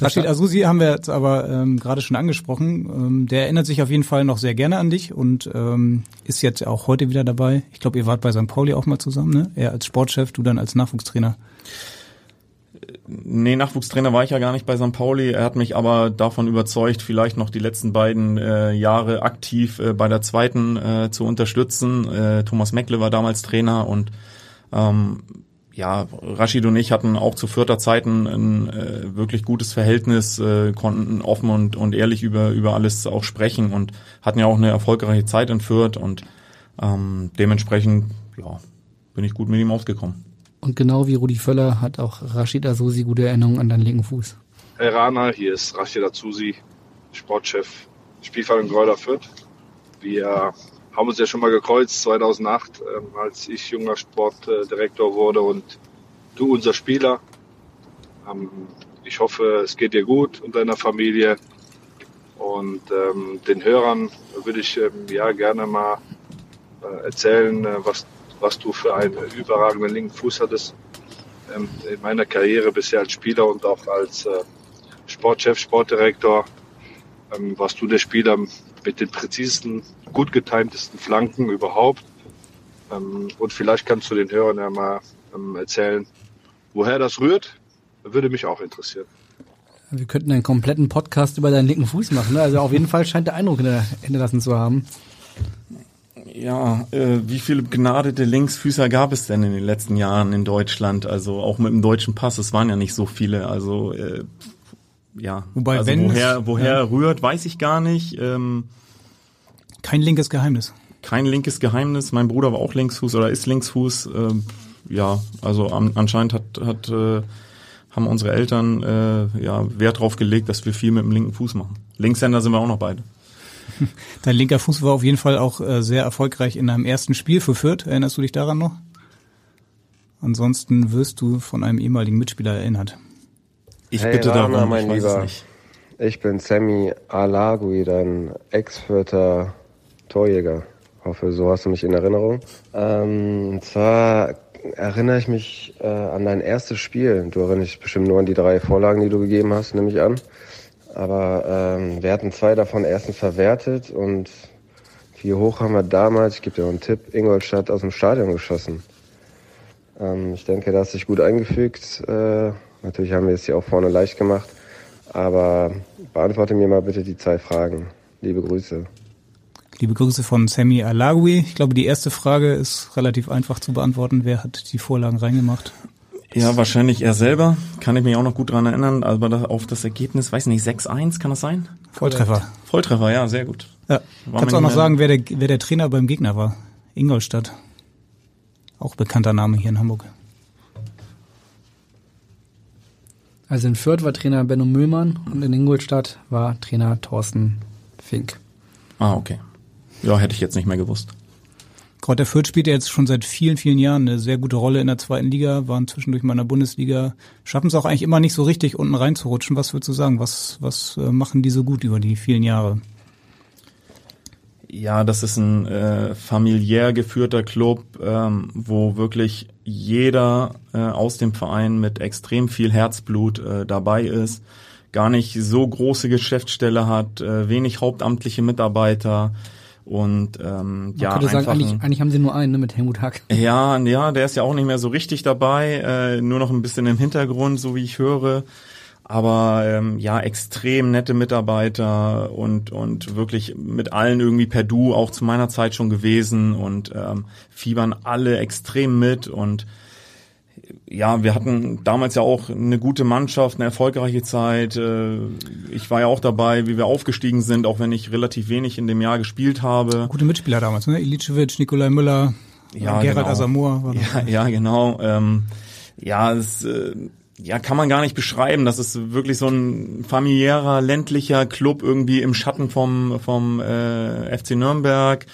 Rashid Azusi haben wir jetzt aber ähm, gerade schon angesprochen. Ähm, der erinnert sich auf jeden Fall noch sehr gerne an dich und ähm, ist jetzt auch heute wieder dabei. Ich glaube, ihr wart bei St. Pauli auch mal zusammen, ne? Er als Sportchef, du dann als Nachwuchstrainer. Nee, Nachwuchstrainer war ich ja gar nicht bei St. Pauli. Er hat mich aber davon überzeugt, vielleicht noch die letzten beiden äh, Jahre aktiv äh, bei der zweiten äh, zu unterstützen. Äh, Thomas Meckle war damals Trainer und ähm, ja, Rashid und ich hatten auch zu vierter Zeiten ein äh, wirklich gutes Verhältnis, äh, konnten offen und, und ehrlich über, über alles auch sprechen und hatten ja auch eine erfolgreiche Zeit in Fürth und ähm, dementsprechend, ja, bin ich gut mit ihm ausgekommen. Und genau wie Rudi Völler hat auch Rashid Asusi gute Erinnerungen an deinen linken Fuß. Hey Rana, hier ist Rashid Azusi, Sportchef Spielverein Gräuter Fürth. Wir haben uns ja schon mal gekreuzt 2008, ähm, als ich junger Sportdirektor wurde und du unser Spieler. Ähm, ich hoffe, es geht dir gut und deiner Familie. Und ähm, den Hörern würde ich ähm, ja gerne mal äh, erzählen, äh, was, was du für einen überragenden linken Fuß hattest ähm, in meiner Karriere bisher als Spieler und auch als äh, Sportchef, Sportdirektor. Ähm, warst du der Spieler mit den präzisesten, gut getimtesten Flanken überhaupt. Ähm, und vielleicht kannst du den Hörern ja mal ähm, erzählen, woher das rührt. Würde mich auch interessieren. Wir könnten einen kompletten Podcast über deinen linken Fuß machen. Ne? Also auf jeden Fall scheint der Eindruck hinterlassen zu haben. Ja, äh, wie viele begnadete Linksfüßer gab es denn in den letzten Jahren in Deutschland? Also auch mit dem deutschen Pass, es waren ja nicht so viele. Also äh, ja, Wobei, also wenn woher, woher ja. rührt, weiß ich gar nicht. Ähm, Kein linkes Geheimnis. kein linkes Geheimnis. Mein Bruder war auch Linksfuß oder ist Linksfuß. Ähm, ja, also an, anscheinend hat, hat äh, haben unsere Eltern äh, ja Wert drauf gelegt, dass wir viel mit dem linken Fuß machen. Linkshänder sind wir auch noch beide. Dein linker Fuß war auf jeden Fall auch äh, sehr erfolgreich in deinem ersten Spiel für Fürth. Erinnerst du dich daran noch? Ansonsten wirst du von einem ehemaligen Mitspieler erinnert. Ich hey, Rana, mein Lieber. Ich bin Sammy Alagui, dein Ex-Fürther Torjäger. Hoffe, so hast du mich in Erinnerung. Ähm, und zwar erinnere ich mich äh, an dein erstes Spiel. Du erinnerst dich bestimmt nur an die drei Vorlagen, die du gegeben hast, nehme ich an. Aber ähm, wir hatten zwei davon erstens verwertet und wie hoch haben wir damals, ich gebe dir noch einen Tipp, Ingolstadt aus dem Stadion geschossen. Ähm, ich denke, da hast du dich gut eingefügt. Äh, natürlich haben wir es hier auch vorne leicht gemacht. Aber beantworte mir mal bitte die zwei Fragen. Liebe Grüße. Liebe Grüße von Sammy Alagui. Ich glaube, die erste Frage ist relativ einfach zu beantworten. Wer hat die Vorlagen reingemacht? Ja, wahrscheinlich er selber. Kann ich mich auch noch gut dran erinnern. Aber da, auf das Ergebnis, weiß nicht, 6-1, kann das sein? Volltreffer. Volltreffer, ja, sehr gut. Ja. War Kannst auch noch sagen, wer der, wer der Trainer beim Gegner war? Ingolstadt. Auch bekannter Name hier in Hamburg. Also in Fürth war Trainer Benno Müllmann und in Ingolstadt war Trainer Thorsten Fink. Ah, okay. Ja, hätte ich jetzt nicht mehr gewusst. Kräuter Fürth spielt ja jetzt schon seit vielen, vielen Jahren eine sehr gute Rolle in der zweiten Liga, waren zwischendurch mal in der Bundesliga, schaffen es auch eigentlich immer nicht so richtig unten reinzurutschen. Was würdest du sagen? Was, was äh, machen die so gut über die vielen Jahre? Ja, das ist ein äh, familiär geführter Club, ähm, wo wirklich jeder äh, aus dem Verein mit extrem viel Herzblut äh, dabei ist, gar nicht so große Geschäftsstelle hat, äh, wenig hauptamtliche Mitarbeiter und ähm, Man ja könnte sagen, eigentlich, eigentlich haben sie nur einen ne, mit Helmut Hack. ja, ja, der ist ja auch nicht mehr so richtig dabei, äh, nur noch ein bisschen im Hintergrund, so wie ich höre. Aber ähm, ja, extrem nette Mitarbeiter und und wirklich mit allen irgendwie per Du, auch zu meiner Zeit schon gewesen und ähm, fiebern alle extrem mit und ja, wir hatten damals ja auch eine gute Mannschaft, eine erfolgreiche Zeit. Äh, Ich war ja auch dabei, wie wir aufgestiegen sind, auch wenn ich relativ wenig in dem Jahr gespielt habe. Gute Mitspieler damals, ne? Ilicevic, Nikolai Müller, Ja, Gerald genau. Asamoah. War Ja, ja, genau. Ähm, ja, es äh, ja, kann man gar nicht beschreiben. Das ist wirklich so ein familiärer, ländlicher Club irgendwie im Schatten vom, vom äh, FC Nürnberg.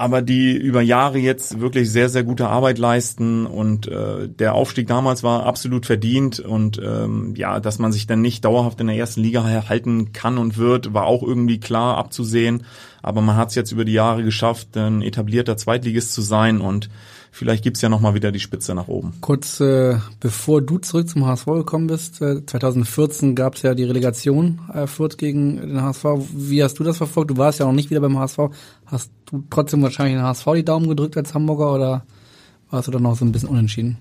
Aber die über Jahre jetzt wirklich sehr, sehr gute Arbeit leisten und äh, der Aufstieg damals war absolut verdient und ähm, ja, dass man sich dann nicht dauerhaft in der ersten Liga halten kann und wird, war auch irgendwie klar abzusehen. Aber man hat es jetzt über die Jahre geschafft, ein etablierter Zweitligist zu sein und vielleicht gibt's ja nochmal wieder die Spitze nach oben. Kurz äh, bevor du zurück zum HSV gekommen bist, äh, 2014 gab es ja die Relegation äh, Fürth gegen den HSV. Wie hast du das verfolgt? Du warst ja noch nicht wieder beim HSV. Hast du trotzdem wahrscheinlich den HSV die Daumen gedrückt als Hamburger oder warst du dann noch so ein bisschen unentschieden?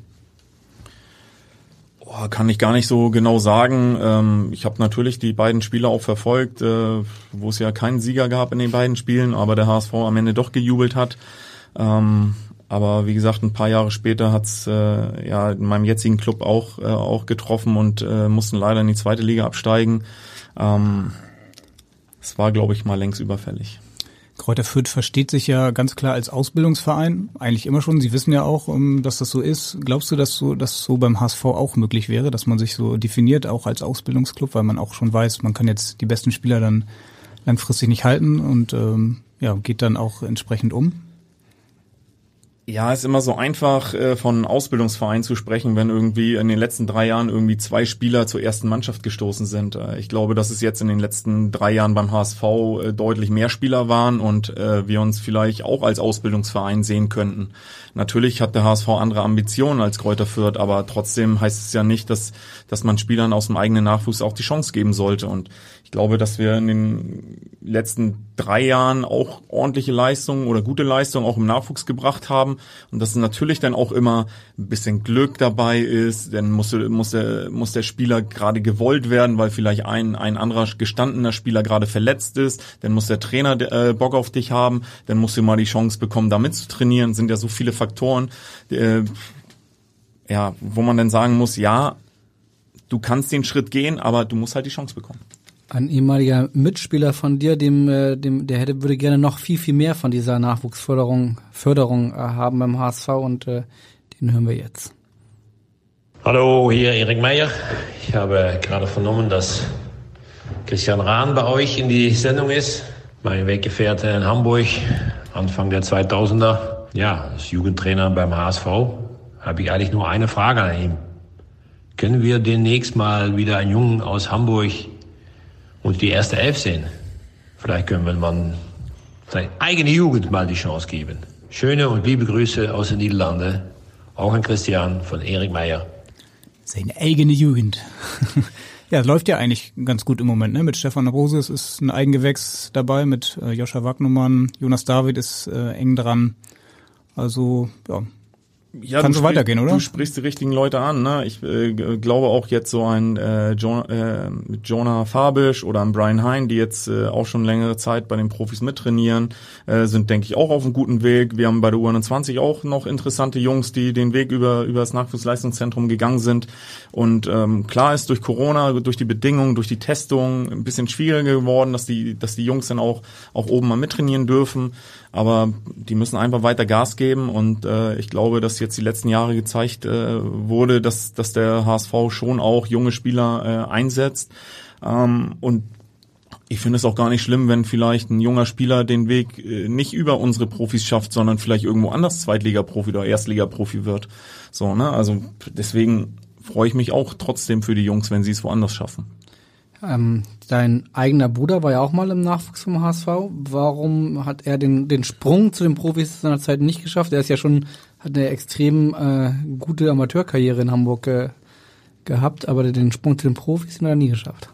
Boah, kann ich gar nicht so genau sagen. Ähm, ich habe natürlich die beiden Spiele auch verfolgt, äh, wo es ja keinen Sieger gab in den beiden Spielen, aber der HSV am Ende doch gejubelt hat. Ähm, aber wie gesagt, ein paar Jahre später hat's äh, ja in meinem jetzigen Club auch äh, auch getroffen und äh, mussten leider in die zweite Liga absteigen. Ähm, es war, glaube ich, mal längst überfällig. Kräuter Fürth versteht sich ja ganz klar als Ausbildungsverein, eigentlich immer schon. Sie wissen ja auch, ähm, dass das so ist. Glaubst du, dass so, dass so beim HSV auch möglich wäre, dass man sich so definiert, auch als Ausbildungsclub, weil man auch schon weiß, man kann jetzt die besten Spieler dann langfristig nicht halten und ähm, ja, geht dann auch entsprechend um? Ja, ist immer so einfach äh, von Ausbildungsverein zu sprechen, wenn irgendwie in den letzten drei Jahren irgendwie zwei Spieler zur ersten Mannschaft gestoßen sind. Äh, ich glaube, dass es jetzt in den letzten drei Jahren beim HSV äh, deutlich mehr Spieler waren und wir uns vielleicht auch als Ausbildungsverein sehen könnten. Natürlich hat der HSV andere Ambitionen als Kräuter Fürth, aber trotzdem heißt es ja nicht, dass, dass man Spielern aus dem eigenen Nachwuchs auch die Chance geben sollte. Und ich glaube, dass wir in den letzten drei Jahren auch ordentliche Leistungen oder gute Leistungen auch im Nachwuchs gebracht haben und dass natürlich dann auch immer ein bisschen Glück dabei ist, dann muss, muss, der, muss der Spieler gerade gewollt werden, weil vielleicht ein, ein anderer gestandener Spieler gerade verletzt ist, dann muss der Trainer äh, Bock auf dich haben, dann musst du mal die Chance bekommen, damit zu trainieren, sind ja so viele Faktoren, äh, ja, wo man dann sagen muss, ja, du kannst den Schritt gehen, aber du musst halt die Chance bekommen. Ein ehemaliger Mitspieler von dir, dem, äh, dem, der hätte, würde gerne noch viel, viel mehr von dieser Nachwuchsförderung Förderung äh, haben beim HSV und äh, den hören wir jetzt. Hallo, hier Erik Meier. Ich habe gerade vernommen, dass Christian Rahn bei euch in die Sendung ist. Mein Weggefährte in Hamburg, Anfang der 2000er. Ja, als Jugendtrainer beim HSV habe ich eigentlich nur eine Frage an ihn. Können wir demnächst mal wieder einen Jungen aus Hamburg und die erste Elf sehen. Vielleicht können wir man seine eigene Jugend mal die Chance geben. Schöne und liebe Grüße aus den Niederlanden. Auch an Christian von Erik Meyer. Seine eigene Jugend. ja, läuft ja eigentlich ganz gut im Moment, ne? Mit Stefan Rose ist ein Eigengewächs dabei, mit äh, Joscha Wagnumann, Jonas David ist äh, eng dran. Also, ja, ja, Kann so sprich, weitergehen, oder? Du sprichst die richtigen Leute an. Ne? Ich äh, glaube auch jetzt so ein äh, jo äh, Jonah Fabisch oder ein Brian Hein, die jetzt äh, auch schon längere Zeit bei den Profis mittrainieren, äh, sind, denke ich, auch auf einem guten Weg. Wir haben bei der U21 auch noch interessante Jungs, die den Weg über, über das Nachwuchsleistungszentrum gegangen sind. Und ähm, klar ist durch Corona, durch die Bedingungen, durch die Testung ein bisschen schwieriger geworden, dass die, dass die Jungs dann auch, auch oben mal mittrainieren dürfen. Aber die müssen einfach weiter Gas geben und äh, ich glaube, dass jetzt die letzten Jahre gezeigt äh, wurde, dass, dass der HSV schon auch junge Spieler äh, einsetzt. Ähm, und ich finde es auch gar nicht schlimm, wenn vielleicht ein junger Spieler den Weg äh, nicht über unsere Profis schafft, sondern vielleicht irgendwo anders Zweitliga-Profi oder Erstliga-Profi wird. So, ne? Also deswegen freue ich mich auch trotzdem für die Jungs, wenn sie es woanders schaffen. Ähm, dein eigener Bruder war ja auch mal im Nachwuchs vom HSV. Warum hat er den, den Sprung zu den Profis seiner Zeit nicht geschafft? Er ist ja schon, hat eine extrem äh, gute Amateurkarriere in Hamburg äh, gehabt, aber den Sprung zu den Profis hat er nie geschafft.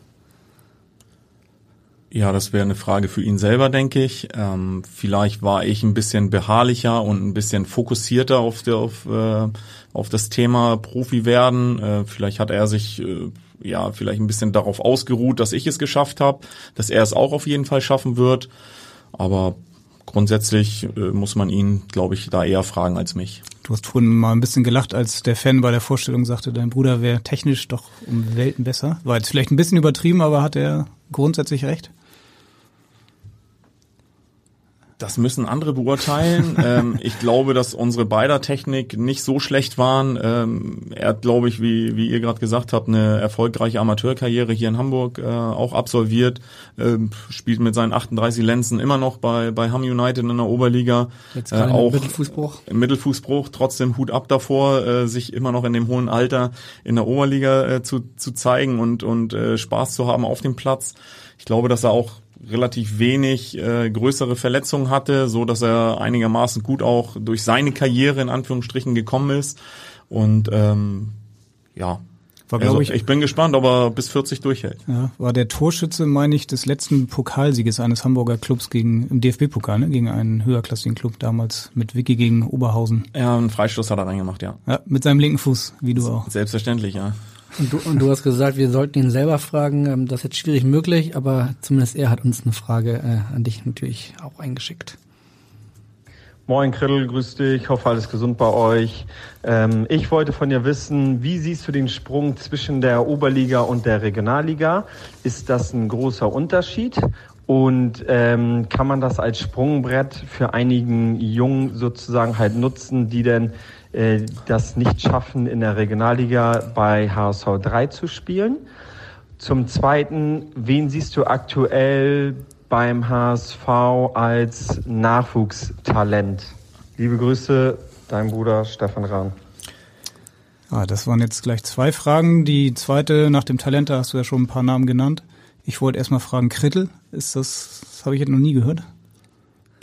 Ja, das wäre eine Frage für ihn selber, denke ich. Ähm, vielleicht war ich ein bisschen beharrlicher und ein bisschen fokussierter auf, der, auf, äh, auf das Thema Profi werden. Äh, vielleicht hat er sich äh, ja vielleicht ein bisschen darauf ausgeruht, dass ich es geschafft habe, dass er es auch auf jeden Fall schaffen wird. Aber grundsätzlich äh, muss man ihn, glaube ich, da eher fragen als mich. Du hast vorhin mal ein bisschen gelacht, als der Fan bei der Vorstellung sagte, dein Bruder wäre technisch doch um Welten besser. War jetzt vielleicht ein bisschen übertrieben, aber hat er grundsätzlich recht? Das müssen andere beurteilen. ähm, ich glaube, dass unsere beider Technik nicht so schlecht waren. Ähm, er hat, glaube ich, wie, wie ihr gerade gesagt habt, eine erfolgreiche Amateurkarriere hier in Hamburg äh, auch absolviert. Ähm, spielt mit seinen 38 Lenzen immer noch bei, bei Ham United in der Oberliga. Jetzt äh, auch im Mittelfußbruch. Mittelfußbruch. Trotzdem Hut ab davor, äh, sich immer noch in dem hohen Alter in der Oberliga äh, zu, zu zeigen und, und äh, Spaß zu haben auf dem Platz. Ich glaube, dass er auch relativ wenig äh, größere Verletzungen hatte, so dass er einigermaßen gut auch durch seine Karriere in Anführungsstrichen gekommen ist. Und ähm, ja, war, also, ich, ich bin gespannt, ob er bis 40 durchhält. Ja, war der Torschütze, meine ich, des letzten Pokalsieges eines Hamburger Clubs gegen im DFB-Pokal, ne, gegen einen höherklassigen Club damals mit Vicky gegen Oberhausen. Ja, einen Freistoß hat er reingemacht, ja. Ja, mit seinem linken Fuß, wie du auch. Selbstverständlich, ja. Und du, und du hast gesagt, wir sollten ihn selber fragen. Ähm, das ist jetzt schwierig möglich, aber zumindest er hat uns eine Frage äh, an dich natürlich auch eingeschickt. Moin Krill, grüß dich, hoffe alles gesund bei euch. Ähm, ich wollte von dir wissen, wie siehst du den Sprung zwischen der Oberliga und der Regionalliga? Ist das ein großer Unterschied? Und ähm, kann man das als Sprungbrett für einigen Jungen sozusagen halt nutzen, die denn das nicht schaffen, in der Regionalliga bei HSV 3 zu spielen? Zum Zweiten, wen siehst du aktuell beim HSV als Nachwuchstalent? Liebe Grüße, dein Bruder Stefan Rahn. Ah, das waren jetzt gleich zwei Fragen. Die zweite nach dem Talent, da hast du ja schon ein paar Namen genannt. Ich wollte erstmal fragen, Krittel, ist das, das habe ich jetzt noch nie gehört.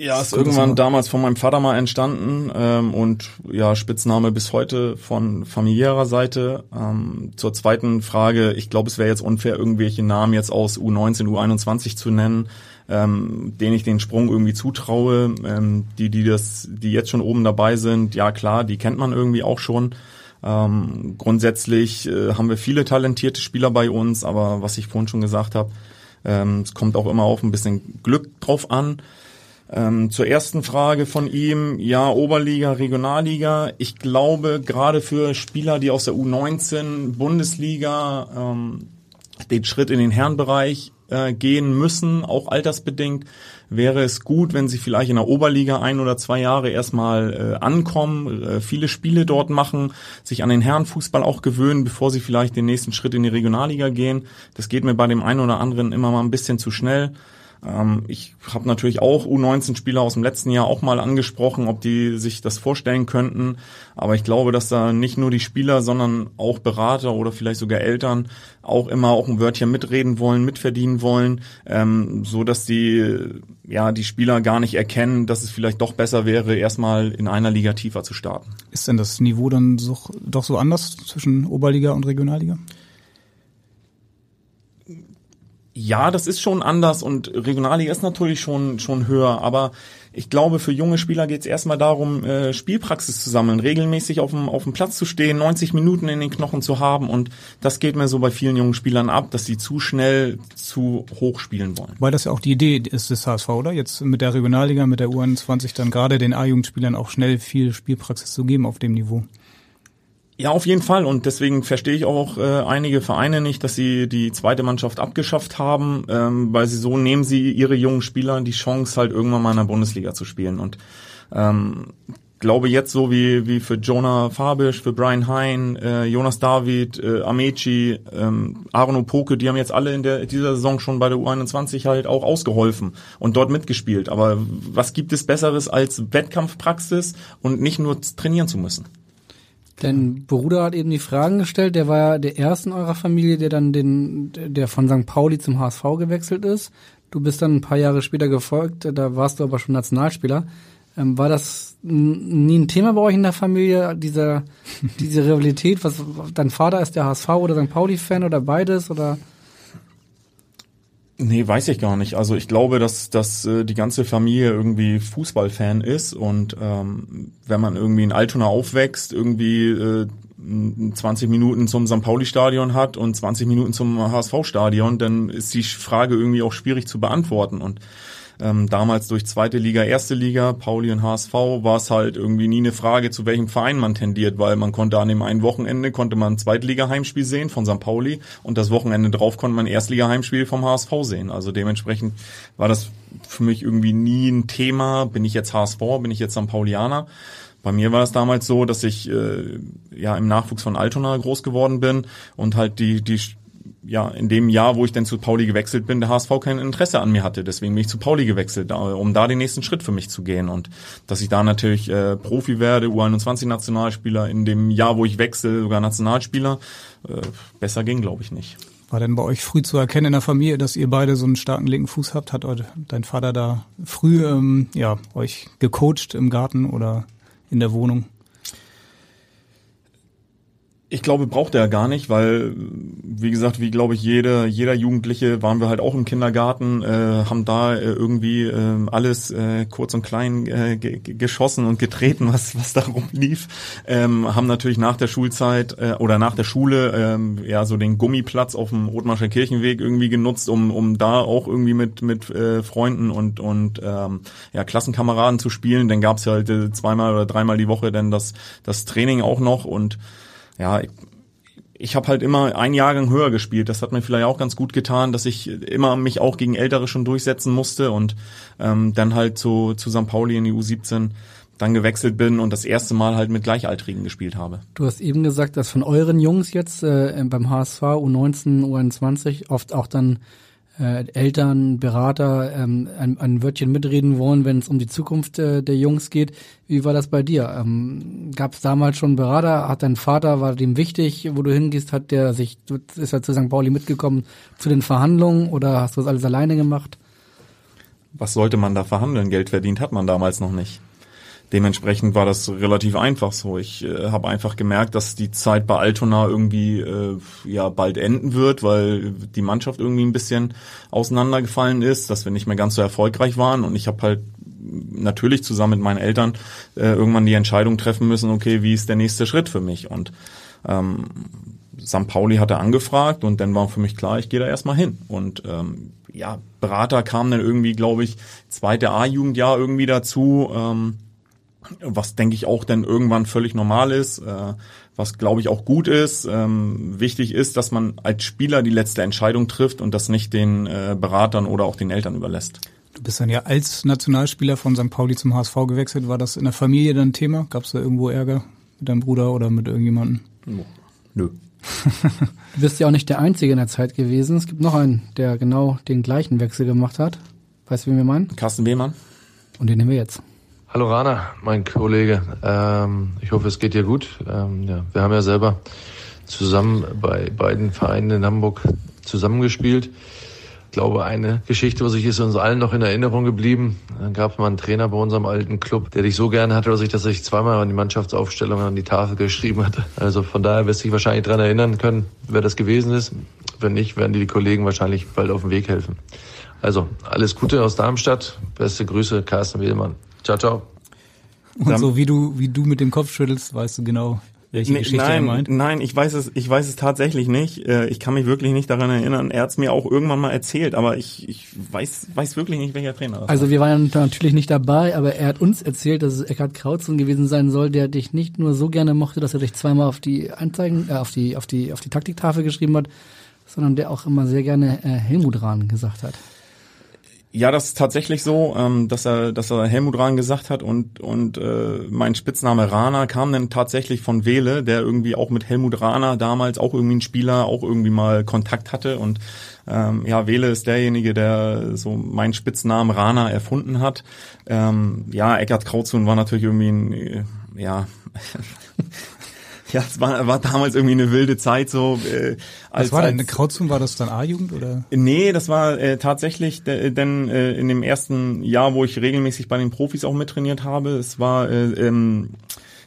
Ja, ist irgendwann damals von meinem Vater mal entstanden ähm, und ja, Spitzname bis heute von familiärer Seite. Ähm, zur zweiten Frage, ich glaube, es wäre jetzt unfair, irgendwelche Namen jetzt aus U19, U21 zu nennen, ähm, denen ich den Sprung irgendwie zutraue. Ähm, die, die das, die jetzt schon oben dabei sind, ja klar, die kennt man irgendwie auch schon. Ähm, grundsätzlich äh, haben wir viele talentierte Spieler bei uns, aber was ich vorhin schon gesagt habe, ähm, es kommt auch immer auf ein bisschen Glück drauf an. Ähm, zur ersten Frage von ihm, ja, Oberliga, Regionalliga. Ich glaube, gerade für Spieler, die aus der U19 Bundesliga ähm, den Schritt in den Herrenbereich äh, gehen müssen, auch altersbedingt, wäre es gut, wenn sie vielleicht in der Oberliga ein oder zwei Jahre erstmal äh, ankommen, äh, viele Spiele dort machen, sich an den Herrenfußball auch gewöhnen, bevor sie vielleicht den nächsten Schritt in die Regionalliga gehen. Das geht mir bei dem einen oder anderen immer mal ein bisschen zu schnell. Ähm, ich habe natürlich auch U19-Spieler aus dem letzten Jahr auch mal angesprochen, ob die sich das vorstellen könnten. Aber ich glaube, dass da nicht nur die Spieler, sondern auch Berater oder vielleicht sogar Eltern auch immer auch ein Wörtchen mitreden wollen, mitverdienen wollen, ähm, so dass die ja die Spieler gar nicht erkennen, dass es vielleicht doch besser wäre, erstmal in einer Liga tiefer zu starten. Ist denn das Niveau dann so, doch so anders zwischen Oberliga und Regionalliga? Ja, das ist schon anders und Regionalliga ist natürlich schon schon höher, aber ich glaube, für junge Spieler geht es erstmal darum, äh, Spielpraxis zu sammeln, regelmäßig auf dem, auf dem Platz zu stehen, 90 Minuten in den Knochen zu haben und das geht mir so bei vielen jungen Spielern ab, dass sie zu schnell zu hoch spielen wollen. Weil das ja auch die Idee ist des HSV, oder? Jetzt mit der Regionalliga, mit der U21 dann gerade den A-Jugendspielern auch schnell viel Spielpraxis zu geben auf dem Niveau. Ja, auf jeden Fall. Und deswegen verstehe ich auch äh, einige Vereine nicht, dass sie die zweite Mannschaft abgeschafft haben, ähm, weil sie so nehmen sie ihre jungen Spieler die Chance, halt irgendwann mal in der Bundesliga zu spielen. Und ähm, glaube jetzt so wie wie für Jonah Fabisch, für Brian Hein, äh, Jonas David, äh, Amechi, ähm, Aaron Opoke, die haben jetzt alle in der dieser Saison schon bei der U21 halt auch ausgeholfen und dort mitgespielt. Aber was gibt es Besseres als Wettkampfpraxis und nicht nur trainieren zu müssen? Dein Bruder hat eben die Fragen gestellt. Der war ja der erste in eurer Familie, der dann den, der von St. Pauli zum HSV gewechselt ist. Du bist dann ein paar Jahre später gefolgt. Da warst du aber schon Nationalspieler. Ähm, war das nie ein Thema bei euch in der Familie, diese, diese Rivalität? Was, dein Vater ist der HSV oder St. Pauli-Fan oder beides oder? Nee, weiß ich gar nicht. Also ich glaube, dass, dass äh, die ganze Familie irgendwie Fußballfan ist und ähm, wenn man irgendwie in Altona aufwächst, irgendwie äh, 20 Minuten zum St. Pauli-Stadion hat und 20 Minuten zum HSV-Stadion, dann ist die Frage irgendwie auch schwierig zu beantworten. Und ähm, damals durch zweite Liga, erste Liga, Pauli und HSV, war es halt irgendwie nie eine Frage, zu welchem Verein man tendiert, weil man konnte an dem einen Wochenende konnte man ein Zweitliga-Heimspiel sehen von St. Pauli und das Wochenende drauf konnte man ein Erstliga-Heimspiel vom HSV sehen. Also dementsprechend war das für mich irgendwie nie ein Thema. Bin ich jetzt HSV, bin ich jetzt St. Paulianer? Bei mir war es damals so, dass ich äh, ja im Nachwuchs von Altona groß geworden bin und halt die die ja, in dem Jahr, wo ich dann zu Pauli gewechselt bin, der HSV kein Interesse an mir hatte. Deswegen bin ich zu Pauli gewechselt, um da den nächsten Schritt für mich zu gehen. Und dass ich da natürlich äh, Profi werde, U21-Nationalspieler, in dem Jahr, wo ich wechsle, sogar Nationalspieler, äh, besser ging, glaube ich, nicht. War denn bei euch früh zu erkennen in der Familie, dass ihr beide so einen starken linken Fuß habt? Hat dein Vater da früh ähm, ja, euch gecoacht im Garten oder in der Wohnung? Ich glaube, braucht er gar nicht, weil, wie gesagt, wie glaube ich, jeder, jeder Jugendliche waren wir halt auch im Kindergarten, äh, haben da äh, irgendwie äh, alles äh, kurz und klein äh, geschossen und getreten, was, was da rumlief. Ähm, haben natürlich nach der Schulzeit äh, oder nach der Schule ähm, ja so den Gummiplatz auf dem Othmarscher Kirchenweg irgendwie genutzt, um, um da auch irgendwie mit, mit äh, Freunden und, und ähm, ja, Klassenkameraden zu spielen. Dann gab's halt äh, zweimal oder dreimal die Woche dann das, das Training auch noch und ja, ich, ich habe halt immer ein Jahrgang höher gespielt. Das hat mir vielleicht auch ganz gut getan, dass ich immer mich auch gegen Ältere schon durchsetzen musste und ähm, dann halt zu, zu St. Pauli in die U17 dann gewechselt bin und das erste Mal halt mit Gleichaltrigen gespielt habe. Du hast eben gesagt, dass von euren Jungs jetzt äh, beim HSV U19, U21 oft auch dann äh, Eltern, Berater ähm, ein, ein Wörtchen mitreden wollen, wenn es um die Zukunft äh, der Jungs geht. Wie war das bei dir? Ähm, Gab es damals schon Berater? Hat dein Vater, war dem wichtig, wo du hingehst, hat der sich, ist er zu St. Pauli mitgekommen zu den Verhandlungen oder hast du das alles alleine gemacht? Was sollte man da verhandeln? Geld verdient hat man damals noch nicht. Dementsprechend war das relativ einfach so. Ich äh, habe einfach gemerkt, dass die Zeit bei Altona irgendwie äh, ja bald enden wird, weil die Mannschaft irgendwie ein bisschen auseinandergefallen ist, dass wir nicht mehr ganz so erfolgreich waren und ich habe halt natürlich zusammen mit meinen Eltern äh, irgendwann die Entscheidung treffen müssen, okay, wie ist der nächste Schritt für mich und ähm, St. Pauli hatte angefragt und dann war für mich klar, ich gehe da erstmal hin. Und ähm, ja, Berater kam dann irgendwie, glaube ich, zweite A-Jugendjahr irgendwie dazu. Ähm, was denke ich auch dann irgendwann völlig normal ist, äh, was glaube ich auch gut ist. Ähm, wichtig ist, dass man als Spieler die letzte Entscheidung trifft und das nicht den äh, Beratern oder auch den Eltern überlässt. Du bist dann ja als Nationalspieler von St. Pauli zum HSV gewechselt. War das in der Familie dann Thema? Gab es da irgendwo Ärger mit deinem Bruder oder mit irgendjemandem? Nö. du bist ja auch nicht der Einzige in der Zeit gewesen. Es gibt noch einen, der genau den gleichen Wechsel gemacht hat. Weißt du, wen wir meinen? Carsten Wehmann. Und den nehmen wir jetzt. Hallo Rana, mein Kollege. Ähm, ich hoffe, es geht dir gut. Ähm, ja, wir haben ja selber zusammen bei beiden Vereinen in Hamburg zusammengespielt. Ich glaube, eine Geschichte, was ich ist uns allen noch in Erinnerung geblieben. Dann gab es mal einen Trainer bei unserem alten Club, der dich so gerne hatte, dass ich tatsächlich zweimal an die Mannschaftsaufstellung an die Tafel geschrieben hatte. Also von daher wirst du dich wahrscheinlich daran erinnern können, wer das gewesen ist. Wenn nicht, werden dir die Kollegen wahrscheinlich bald auf dem Weg helfen. Also, alles Gute aus Darmstadt. Beste Grüße, Carsten Wedelmann. Ciao, ciao. Und so wie du, wie du mit dem Kopf schüttelst, weißt du genau, welche nee, Geschichte nein, er meint? Nein, ich weiß es, ich weiß es tatsächlich nicht. Äh, ich kann mich wirklich nicht daran erinnern. Er hat es mir auch irgendwann mal erzählt, aber ich, ich weiß, weiß wirklich nicht, welcher Trainer das Also wir waren natürlich nicht dabei, aber er hat uns erzählt, dass es Eckhard Krautzen gewesen sein soll, der dich nicht nur so gerne mochte, dass er dich zweimal auf die Anzeigen, äh, auf die, auf die, auf die Taktiktafel geschrieben hat, sondern der auch immer sehr gerne äh, Helmut Rahn gesagt hat. Ja, das ist tatsächlich so, ähm, dass er, dass er Helmut Rahn gesagt hat und und äh, mein Spitzname Rana kam dann tatsächlich von Wele, der irgendwie auch mit Helmut Rana damals auch irgendwie ein Spieler auch irgendwie mal Kontakt hatte und ähm, ja, Wele ist derjenige, der so meinen Spitznamen Rana erfunden hat. Ähm, ja, Eckart Krautzun war natürlich irgendwie ein, äh, ja, Ja, es war, war damals irgendwie eine wilde Zeit so. Äh, als, Was war denn? Eine Krauzum war das dann A-Jugend oder? Nee, das war äh, tatsächlich denn äh, in dem ersten Jahr, wo ich regelmäßig bei den Profis auch mittrainiert habe. Es war äh, ähm,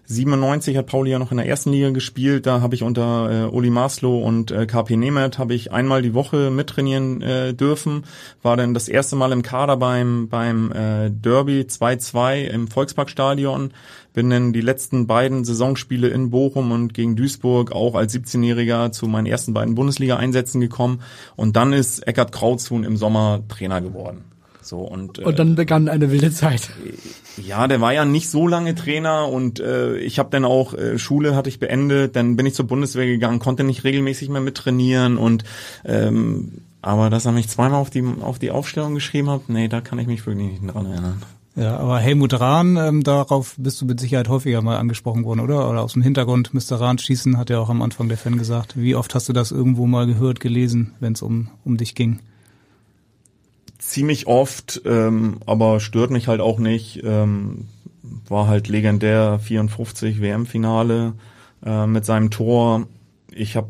97 hat Pauli ja noch in der ersten Liga gespielt. Da habe ich unter äh, Uli Maslow und äh, KP Nemeth habe ich einmal die Woche mittrainieren äh, dürfen. War dann das erste Mal im Kader beim beim äh, Derby 2-2 im Volksparkstadion. Bin dann die letzten beiden Saisonspiele in Bochum und gegen Duisburg auch als 17-Jähriger zu meinen ersten beiden Bundesliga-Einsätzen gekommen. Und dann ist Eckart Krautzuhn im Sommer Trainer geworden. So und, äh, und dann begann eine wilde Zeit. Ja, der war ja nicht so lange Trainer und äh, ich habe dann auch äh, Schule hatte ich beendet, dann bin ich zur Bundeswehr gegangen, konnte nicht regelmäßig mehr mittrainieren und ähm, aber dass er mich zweimal auf die auf die Aufstellung geschrieben hat, nee, da kann ich mich wirklich nicht dran erinnern. Ja, aber Helmut Rahn, ähm, darauf bist du mit Sicherheit häufiger mal angesprochen worden, oder? Oder aus dem Hintergrund, Mr. Rahn schießen, hat ja auch am Anfang der Fan gesagt. Wie oft hast du das irgendwo mal gehört, gelesen, wenn es um, um dich ging? ziemlich oft, ähm, aber stört mich halt auch nicht. Ähm, war halt legendär 54 WM-Finale äh, mit seinem Tor. Ich habe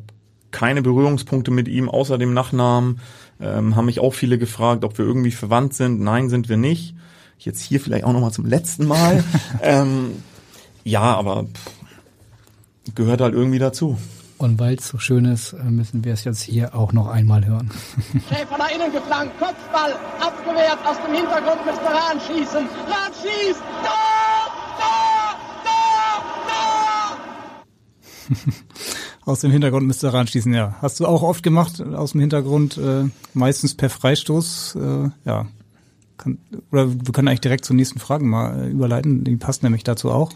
keine Berührungspunkte mit ihm außer dem Nachnamen. Ähm, haben mich auch viele gefragt, ob wir irgendwie verwandt sind. Nein, sind wir nicht. Jetzt hier vielleicht auch nochmal zum letzten Mal. ähm, ja, aber pff, gehört halt irgendwie dazu. Und weil es so schön ist, äh, müssen wir es jetzt hier auch noch einmal hören. Schäfer nach innen geflankt, Kopfball, abgewehrt, aus dem Hintergrund müsste Rahn schießen. Rahn schießt! Tor! Tor! Tor! Tor! aus dem Hintergrund müsste Rahn schießen, ja. Hast du auch oft gemacht, aus dem Hintergrund, äh, meistens per Freistoß, äh, ja. Kann, oder wir können eigentlich direkt zur nächsten Frage mal äh, überleiten, die passt nämlich dazu auch.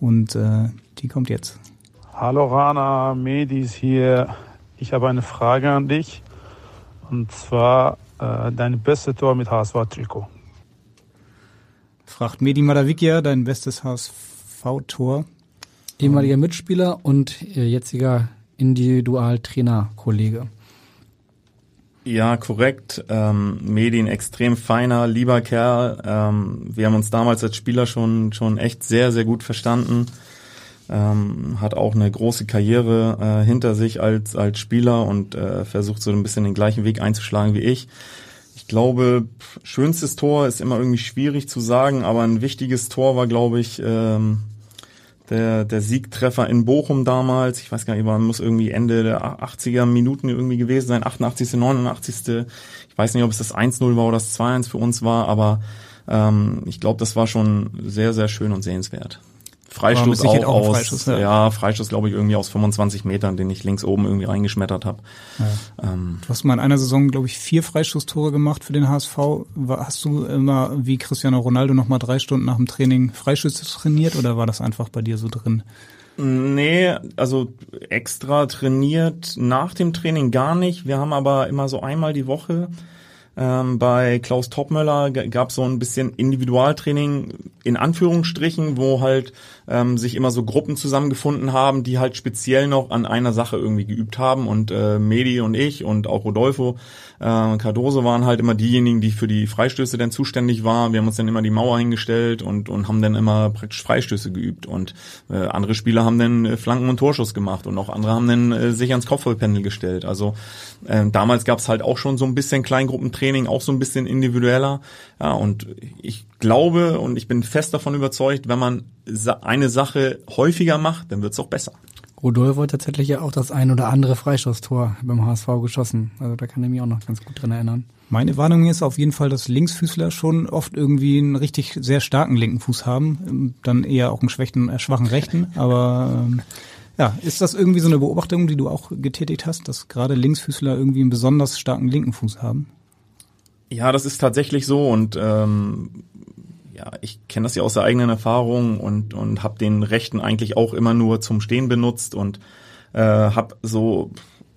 Und äh, die kommt jetzt. Hallo Rana, Medis hier. Ich habe eine Frage an dich. Und zwar äh, dein beste Tor mit HSV-Trikot. Fragt Medi Madavikia, dein bestes HSV-Tor. Ehemaliger Mitspieler und äh, jetziger Individualtrainer-Kollege. Ja, korrekt. Ähm, Medin extrem feiner, lieber Kerl. Ähm, wir haben uns damals als Spieler schon schon echt sehr sehr gut verstanden. Ähm, hat auch eine große Karriere äh, hinter sich als als Spieler und äh, versucht so ein bisschen den gleichen Weg einzuschlagen wie ich. Ich glaube, schönstes Tor ist immer irgendwie schwierig zu sagen, aber ein wichtiges Tor war, glaube ich, ähm, der, der Siegtreffer in Bochum damals, ich weiß gar nicht, man muss irgendwie Ende der 80er Minuten irgendwie gewesen sein, 88., 89. Ich weiß nicht, ob es das 1-0 war oder das 2-1 für uns war, aber ähm, ich glaube, das war schon sehr, sehr schön und sehenswert. Freistoß auch, auch aus, Freistoß, ja. ja, Freistoß glaube ich irgendwie aus 25 Metern, den ich links oben irgendwie reingeschmettert habe. Ja. Ähm, du hast mal in einer Saison glaube ich vier Freistoßtore gemacht für den HSV. Hast du immer wie Cristiano Ronaldo noch mal drei Stunden nach dem Training Freischüsse trainiert oder war das einfach bei dir so drin? Nee, also extra trainiert nach dem Training gar nicht. Wir haben aber immer so einmal die Woche ähm, bei Klaus Topmöller gab es so ein bisschen Individualtraining in Anführungsstrichen, wo halt ähm, sich immer so Gruppen zusammengefunden haben, die halt speziell noch an einer Sache irgendwie geübt haben. Und äh, Medi und ich und auch Rodolfo äh, Cardoso waren halt immer diejenigen, die für die Freistöße dann zuständig waren. Wir haben uns dann immer die Mauer hingestellt und, und haben dann immer praktisch Freistöße geübt. Und äh, andere Spieler haben dann äh, Flanken und Torschuss gemacht und auch andere haben dann äh, sich ans Kopfballpendel gestellt. Also äh, damals gab es halt auch schon so ein bisschen Kleingruppentraining, auch so ein bisschen individueller. Ja, und ich glaube und ich bin fest davon überzeugt, wenn man eine Sache häufiger macht, dann wird's auch besser. Rodolfo hat tatsächlich ja auch das ein oder andere Freistoßtor beim HSV geschossen. Also da kann ich mich auch noch ganz gut dran erinnern. Meine Warnung ist auf jeden Fall, dass Linksfüßler schon oft irgendwie einen richtig sehr starken linken Fuß haben, dann eher auch einen schwächen, äh, schwachen rechten. Aber ähm, ja, ist das irgendwie so eine Beobachtung, die du auch getätigt hast, dass gerade Linksfüßler irgendwie einen besonders starken linken Fuß haben? Ja, das ist tatsächlich so und ähm, ja, ich kenne das ja aus der eigenen Erfahrung und und habe den Rechten eigentlich auch immer nur zum Stehen benutzt und äh, habe so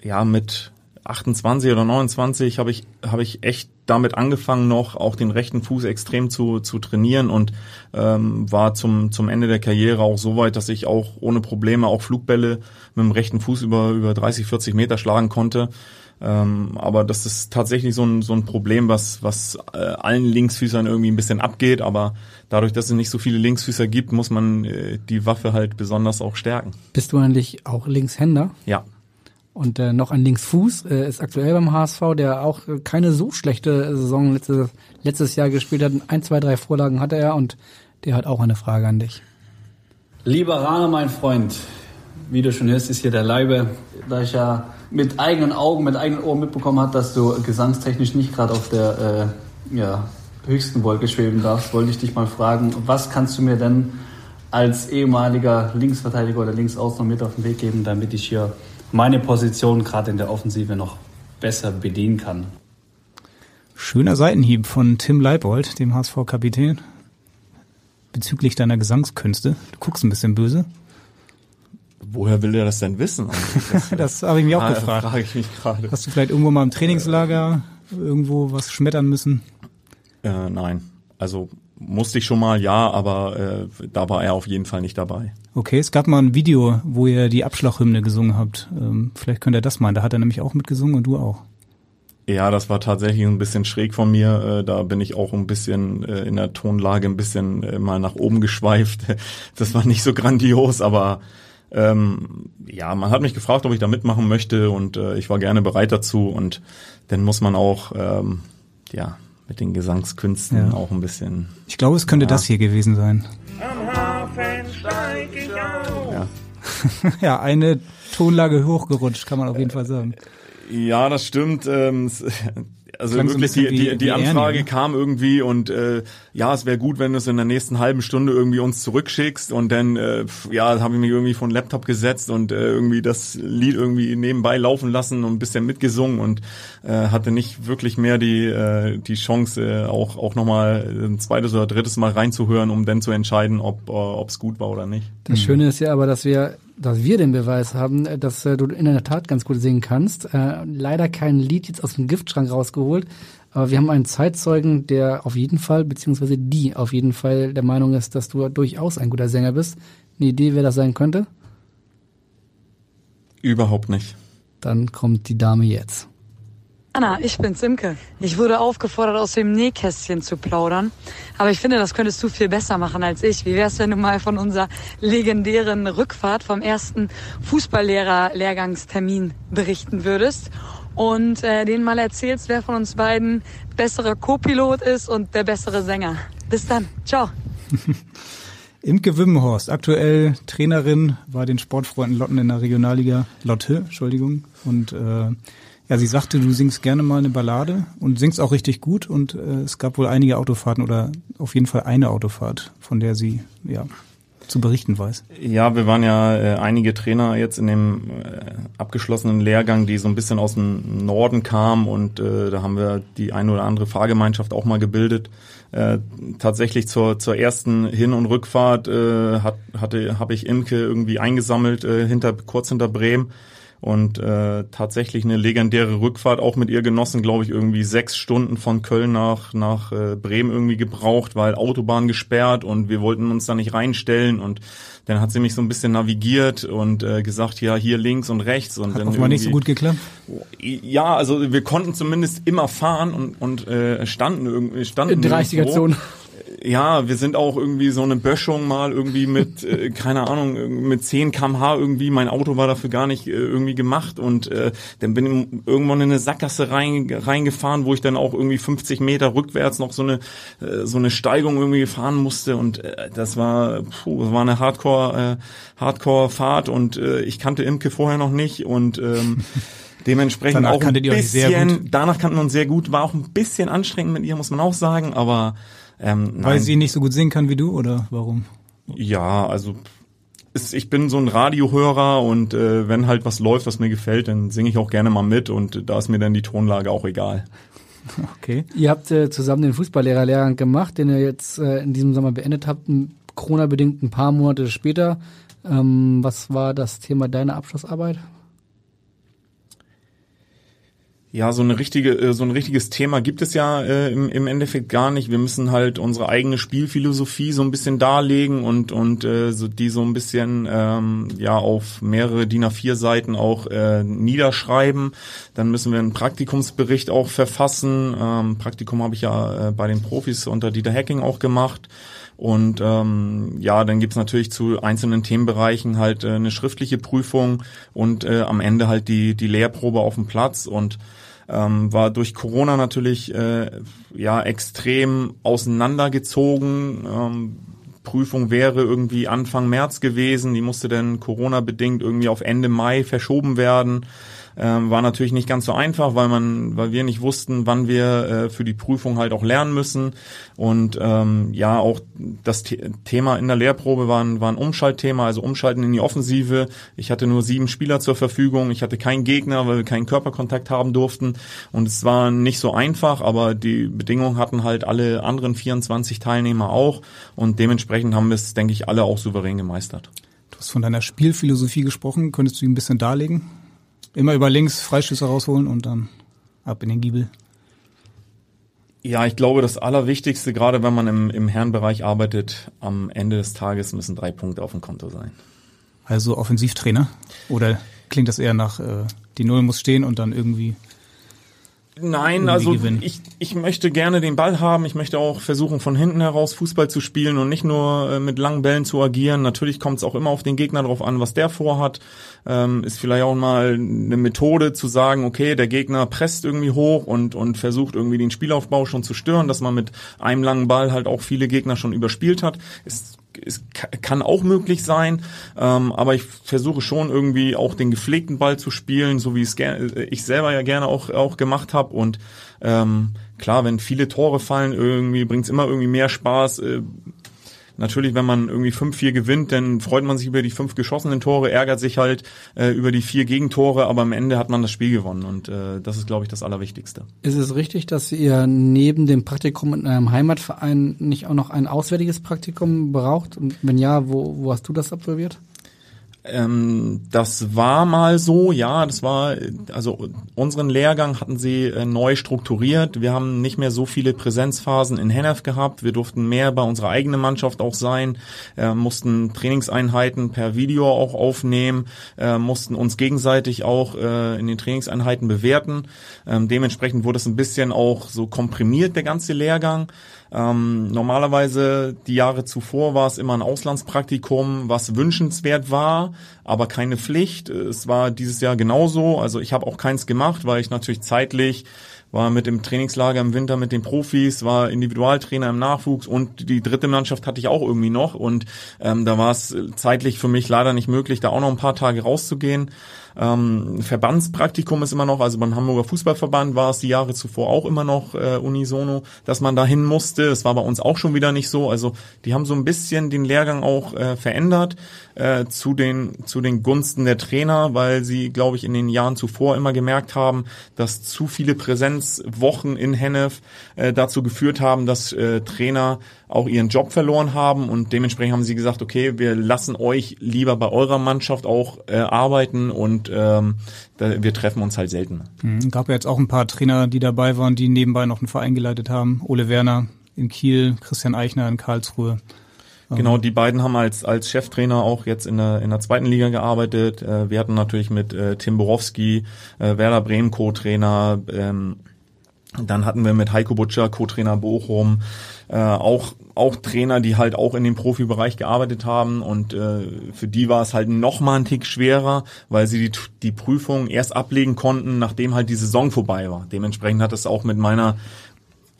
ja mit 28 oder 29 habe ich habe ich echt damit angefangen noch auch den rechten Fuß extrem zu zu trainieren und ähm, war zum zum Ende der Karriere auch so weit, dass ich auch ohne Probleme auch Flugbälle mit dem rechten Fuß über über 30 40 Meter schlagen konnte ähm, aber das ist tatsächlich so ein, so ein Problem, was, was äh, allen Linksfüßern irgendwie ein bisschen abgeht. Aber dadurch, dass es nicht so viele Linksfüßer gibt, muss man äh, die Waffe halt besonders auch stärken. Bist du eigentlich auch Linkshänder? Ja. Und äh, noch ein Linksfuß äh, ist aktuell beim HSV, der auch äh, keine so schlechte Saison letztes, letztes Jahr gespielt hat. Ein, zwei, drei Vorlagen hatte er und der hat auch eine Frage an dich. Lieber Rane, mein Freund, wie du schon hörst, ist hier der Leibe, da ich ja mit eigenen Augen, mit eigenen Ohren mitbekommen hat, dass du gesangstechnisch nicht gerade auf der äh, ja, höchsten Wolke schweben darfst, wollte ich dich mal fragen, was kannst du mir denn als ehemaliger Linksverteidiger oder Linksaußen mit auf den Weg geben, damit ich hier meine Position gerade in der Offensive noch besser bedienen kann? Schöner Seitenhieb von Tim Leibold, dem HSV-Kapitän, bezüglich deiner Gesangskünste. Du guckst ein bisschen böse. Woher will er das denn wissen? Das, das habe ich mich auch ah, gefragt. Frage ich mich gerade. Hast du vielleicht irgendwo mal im Trainingslager irgendwo was schmettern müssen? Äh, nein. Also musste ich schon mal, ja, aber äh, da war er auf jeden Fall nicht dabei. Okay, es gab mal ein Video, wo ihr die Abschlachhymne gesungen habt. Ähm, vielleicht könnt ihr das meinen. Da hat er nämlich auch mitgesungen und du auch. Ja, das war tatsächlich ein bisschen schräg von mir. Äh, da bin ich auch ein bisschen äh, in der Tonlage ein bisschen äh, mal nach oben geschweift. Das war nicht so grandios, aber ähm, ja, man hat mich gefragt, ob ich da mitmachen möchte und äh, ich war gerne bereit dazu und dann muss man auch ähm, ja mit den Gesangskünsten ja. auch ein bisschen. Ich glaube, es könnte ja. das hier gewesen sein. Am Hafen steig ich auf. Ja. ja, eine Tonlage hochgerutscht, kann man auf jeden Fall sagen. Ja, das stimmt. Ähm, also Klang wirklich so die, die, die Anfrage Ernie, kam irgendwie und äh, ja, es wäre gut, wenn du es in der nächsten halben Stunde irgendwie uns zurückschickst und dann äh, ja, habe ich mich irgendwie von Laptop gesetzt und äh, irgendwie das Lied irgendwie nebenbei laufen lassen und ein bisschen mitgesungen und äh, hatte nicht wirklich mehr die äh, die Chance äh, auch auch noch mal ein zweites oder drittes Mal reinzuhören, um dann zu entscheiden, ob äh, ob es gut war oder nicht. Das Schöne ist ja aber, dass wir dass wir den Beweis haben, äh, dass äh, du in der Tat ganz gut singen kannst. Äh, leider kein Lied jetzt aus dem Giftschrank rausgeholt, aber wir haben einen Zeitzeugen, der auf jeden Fall, beziehungsweise die auf jeden Fall der Meinung ist, dass du durchaus ein guter Sänger bist. Eine Idee, wer das sein könnte? Überhaupt nicht. Dann kommt die Dame jetzt. Anna, ich bin Simke. Ich wurde aufgefordert, aus dem Nähkästchen zu plaudern. Aber ich finde, das könntest du viel besser machen als ich. Wie wär's, wenn du mal von unserer legendären Rückfahrt vom ersten Fußballlehrer-Lehrgangstermin berichten würdest? Und äh, denen mal erzählst, wer von uns beiden bessere Co-Pilot ist und der bessere Sänger. Bis dann. Ciao. Imke Wimmenhorst, aktuell Trainerin bei den Sportfreunden Lotten in der Regionalliga Lotte, Entschuldigung. Und äh, ja, sie sagte, du singst gerne mal eine Ballade und singst auch richtig gut. Und äh, es gab wohl einige Autofahrten oder auf jeden Fall eine Autofahrt, von der sie ja zu berichten weiß. Ja, wir waren ja äh, einige Trainer jetzt in dem äh, abgeschlossenen Lehrgang, die so ein bisschen aus dem Norden kamen und äh, da haben wir die eine oder andere Fahrgemeinschaft auch mal gebildet. Äh, tatsächlich zur, zur ersten Hin- und Rückfahrt äh, hat, hatte habe ich Imke irgendwie eingesammelt äh, hinter kurz hinter Bremen und äh, tatsächlich eine legendäre Rückfahrt auch mit ihr genossen, glaube ich, irgendwie sechs Stunden von Köln nach nach äh, Bremen irgendwie gebraucht, weil Autobahn gesperrt und wir wollten uns da nicht reinstellen und dann hat sie mich so ein bisschen navigiert und äh, gesagt, ja, hier links und rechts und Hat dann offenbar nicht so gut geklappt. ja, also wir konnten zumindest immer fahren und, und äh, standen irgendwie standen In 30er-Zone. Ja, wir sind auch irgendwie so eine Böschung mal irgendwie mit, äh, keine Ahnung, mit 10 kmh irgendwie. Mein Auto war dafür gar nicht äh, irgendwie gemacht. Und äh, dann bin ich irgendwann in eine Sackgasse rein, reingefahren, wo ich dann auch irgendwie 50 Meter rückwärts noch so eine äh, so eine Steigung irgendwie fahren musste. Und äh, das war, puh, das war eine Hardcore äh, Hardcore Fahrt. Und äh, ich kannte Imke vorher noch nicht. Und ähm, Dementsprechend Danach auch ein bisschen, danach kannten wir uns sehr gut, war auch ein bisschen anstrengend mit ihr, muss man auch sagen, aber ähm, Weil nein. sie nicht so gut singen kann wie du oder warum? Ja, also es, ich bin so ein Radiohörer und äh, wenn halt was läuft, was mir gefällt, dann singe ich auch gerne mal mit und da ist mir dann die Tonlage auch egal. Okay. Ihr habt äh, zusammen den Fußballlehrer-Lehrgang gemacht, den ihr jetzt äh, in diesem Sommer beendet habt, Corona-bedingt ein paar Monate später. Ähm, was war das Thema deiner Abschlussarbeit? Ja, so eine richtige, äh, so ein richtiges Thema gibt es ja äh, im, im Endeffekt gar nicht. Wir müssen halt unsere eigene Spielphilosophie so ein bisschen darlegen und und äh, so die so ein bisschen ähm, ja auf mehrere DIN A4 Seiten auch äh, niederschreiben. Dann müssen wir einen Praktikumsbericht auch verfassen. Ähm, Praktikum habe ich ja äh, bei den Profis unter Dieter Hacking auch gemacht. Und ähm, ja, dann gibt's natürlich zu einzelnen Themenbereichen halt äh, eine schriftliche Prüfung und äh, am Ende halt die, die Lehrprobe auf dem Platz und ähm, war durch Corona natürlich äh, ja extrem auseinandergezogen. Ähm, Prüfung wäre irgendwie Anfang März gewesen, die musste dann Corona-bedingt irgendwie auf Ende Mai verschoben werden. Ähm, war natürlich nicht ganz so einfach, weil man, weil wir nicht wussten, wann wir äh, für die Prüfung halt auch lernen müssen. Und ähm, ja, auch das The Thema in der Lehrprobe war ein, war ein Umschaltthema, also Umschalten in die Offensive. Ich hatte nur sieben Spieler zur Verfügung, ich hatte keinen Gegner, weil wir keinen Körperkontakt haben durften. Und es war nicht so einfach, aber die Bedingungen hatten halt alle anderen 24 Teilnehmer auch. Und dementsprechend haben wir es, denke ich, alle auch souverän gemeistert. Du hast von deiner Spielphilosophie gesprochen. Könntest du die ein bisschen darlegen? Immer über links Freischüsse rausholen und dann ab in den Giebel. Ja, ich glaube, das Allerwichtigste, gerade wenn man im, im Herrenbereich arbeitet, am Ende des Tages müssen drei Punkte auf dem Konto sein. Also Offensivtrainer? Oder klingt das eher nach, äh, die Null muss stehen und dann irgendwie Nein, also ich, ich möchte gerne den Ball haben. Ich möchte auch versuchen, von hinten heraus Fußball zu spielen und nicht nur äh, mit langen Bällen zu agieren. Natürlich kommt es auch immer auf den Gegner drauf an, was der vorhat. Ähm, ist vielleicht auch mal eine Methode zu sagen, okay, der Gegner presst irgendwie hoch und, und versucht irgendwie den Spielaufbau schon zu stören, dass man mit einem langen Ball halt auch viele Gegner schon überspielt hat. Ist es kann auch möglich sein, ähm, aber ich versuche schon irgendwie auch den gepflegten Ball zu spielen, so wie es ger ich selber ja gerne auch auch gemacht habe und ähm, klar, wenn viele Tore fallen, irgendwie bringt's immer irgendwie mehr Spaß. Äh, Natürlich, wenn man irgendwie 5-4 gewinnt, dann freut man sich über die fünf geschossenen Tore, ärgert sich halt äh, über die vier Gegentore, aber am Ende hat man das Spiel gewonnen und äh, das ist, glaube ich, das Allerwichtigste. Ist es richtig, dass ihr neben dem Praktikum in eurem Heimatverein nicht auch noch ein auswärtiges Praktikum braucht? Und wenn ja, wo, wo hast du das absolviert? Ähm, das war mal so, ja, das war, also unseren Lehrgang hatten sie äh, neu strukturiert. Wir haben nicht mehr so viele Präsenzphasen in Hennef gehabt. Wir durften mehr bei unserer eigenen Mannschaft auch sein, äh, mussten Trainingseinheiten per Video auch aufnehmen, äh, mussten uns gegenseitig auch äh, in den Trainingseinheiten bewerten. Ähm, dementsprechend wurde es ein bisschen auch so komprimiert, der ganze Lehrgang. Ähm, normalerweise die Jahre zuvor war es immer ein Auslandspraktikum, was wünschenswert war, aber keine Pflicht. Es war dieses Jahr genauso. Also ich habe auch keins gemacht, weil ich natürlich zeitlich war mit dem Trainingslager im Winter mit den Profis, war Individualtrainer im Nachwuchs und die dritte Mannschaft hatte ich auch irgendwie noch und ähm, da war es zeitlich für mich leider nicht möglich, da auch noch ein paar Tage rauszugehen. Ähm, Verbandspraktikum ist immer noch, also beim Hamburger Fußballverband war es die Jahre zuvor auch immer noch äh, unisono, dass man dahin musste. Es war bei uns auch schon wieder nicht so. Also die haben so ein bisschen den Lehrgang auch äh, verändert äh, zu den zu den Gunsten der Trainer, weil sie, glaube ich, in den Jahren zuvor immer gemerkt haben, dass zu viele Präsenzwochen in Hennef äh, dazu geführt haben, dass äh, Trainer auch ihren Job verloren haben und dementsprechend haben sie gesagt, okay, wir lassen euch lieber bei eurer Mannschaft auch äh, arbeiten und ähm, da, wir treffen uns halt selten. Mhm, gab ja jetzt auch ein paar Trainer, die dabei waren, die nebenbei noch einen Verein geleitet haben. Ole Werner in Kiel, Christian Eichner in Karlsruhe. Genau, die beiden haben als, als Cheftrainer auch jetzt in der, in der zweiten Liga gearbeitet. Äh, wir hatten natürlich mit äh, Tim Borowski, äh, Werder Bremen Co-Trainer, ähm, dann hatten wir mit Heiko Butcher, Co-Trainer Bochum, äh, auch auch Trainer, die halt auch in dem Profibereich gearbeitet haben und äh, für die war es halt noch mal ein Tick schwerer, weil sie die, die Prüfung erst ablegen konnten, nachdem halt die Saison vorbei war. Dementsprechend hat es auch mit meiner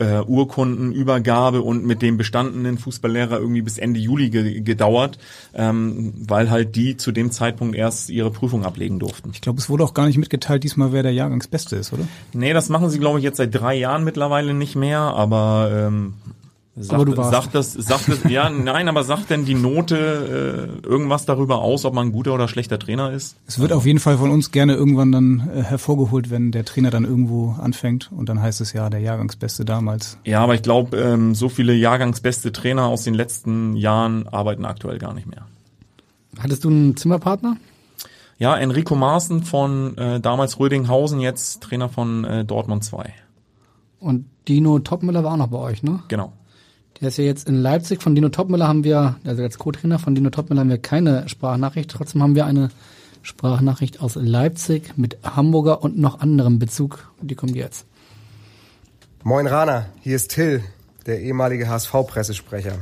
äh, Urkundenübergabe und mit dem bestandenen Fußballlehrer irgendwie bis Ende Juli ge gedauert, ähm, weil halt die zu dem Zeitpunkt erst ihre Prüfung ablegen durften. Ich glaube, es wurde auch gar nicht mitgeteilt diesmal, wer der Jahrgangsbeste ist, oder? Nee, das machen sie, glaube ich, jetzt seit drei Jahren mittlerweile nicht mehr, aber ähm, Sagt, aber du warst. Sagt das, sagt das, ja, nein, aber sagt denn die Note äh, irgendwas darüber aus, ob man ein guter oder schlechter Trainer ist? Es wird auf jeden Fall von uns gerne irgendwann dann äh, hervorgeholt, wenn der Trainer dann irgendwo anfängt und dann heißt es ja der Jahrgangsbeste damals. Ja, aber ich glaube, ähm, so viele Jahrgangsbeste Trainer aus den letzten Jahren arbeiten aktuell gar nicht mehr. Hattest du einen Zimmerpartner? Ja, Enrico Maaßen von äh, damals Rödinghausen, jetzt Trainer von äh, Dortmund 2. Und Dino Topmüller war auch noch bei euch, ne? Genau. Der ist ja jetzt in Leipzig. Von Dino Topmüller haben wir, also als Co-Trainer von Dino Topmüller haben wir keine Sprachnachricht. Trotzdem haben wir eine Sprachnachricht aus Leipzig mit Hamburger und noch anderem Bezug. Die kommt jetzt. Moin Rana, hier ist Till, der ehemalige HSV-Pressesprecher.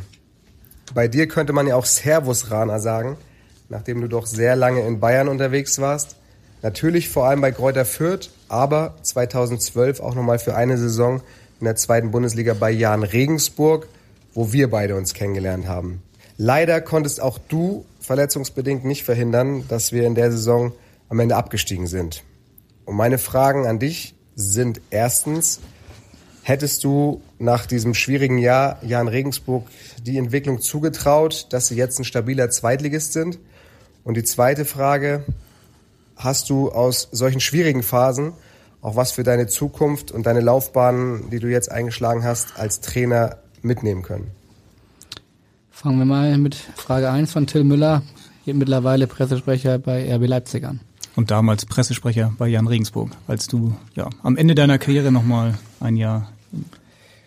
Bei dir könnte man ja auch Servus Rana sagen, nachdem du doch sehr lange in Bayern unterwegs warst. Natürlich vor allem bei Kräuter Fürth, aber 2012 auch nochmal für eine Saison in der zweiten Bundesliga bei Jan Regensburg wo wir beide uns kennengelernt haben. Leider konntest auch du verletzungsbedingt nicht verhindern, dass wir in der Saison am Ende abgestiegen sind. Und meine Fragen an dich sind erstens, hättest du nach diesem schwierigen Jahr Jan Regensburg die Entwicklung zugetraut, dass sie jetzt ein stabiler Zweitligist sind? Und die zweite Frage, hast du aus solchen schwierigen Phasen auch was für deine Zukunft und deine Laufbahn, die du jetzt eingeschlagen hast, als Trainer mitnehmen können. Fangen wir mal mit Frage 1 von Till Müller, hier mittlerweile Pressesprecher bei RB Leipzig an. Und damals Pressesprecher bei Jan Regensburg, als du ja am Ende deiner Karriere nochmal ein Jahr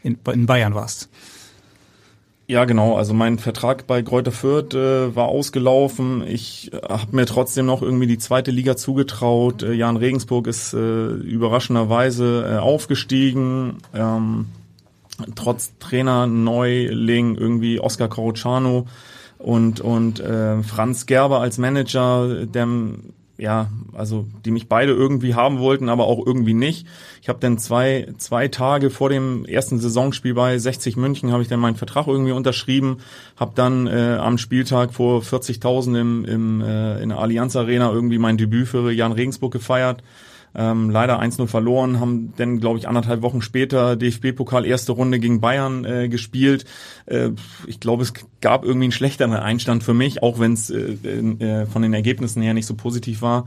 in, in Bayern warst. Ja, genau. Also mein Vertrag bei Kräuter Fürth äh, war ausgelaufen. Ich äh, habe mir trotzdem noch irgendwie die zweite Liga zugetraut. Äh, Jan Regensburg ist äh, überraschenderweise äh, aufgestiegen. Ähm, trotz Trainer Neuling irgendwie Oscar Corrucciano und und äh, Franz Gerber als Manager, der ja, also die mich beide irgendwie haben wollten, aber auch irgendwie nicht. Ich habe dann zwei zwei Tage vor dem ersten Saisonspiel bei 60 München habe ich dann meinen Vertrag irgendwie unterschrieben, habe dann äh, am Spieltag vor 40.000 im, im äh, in der Allianz Arena irgendwie mein Debüt für Jan Regensburg gefeiert ähm, leider 1-0 verloren, haben dann, glaube ich, anderthalb Wochen später DFB-Pokal erste Runde gegen Bayern äh, gespielt. Äh, ich glaube, es gab irgendwie einen schlechteren Einstand für mich, auch wenn es äh, äh, von den Ergebnissen her nicht so positiv war.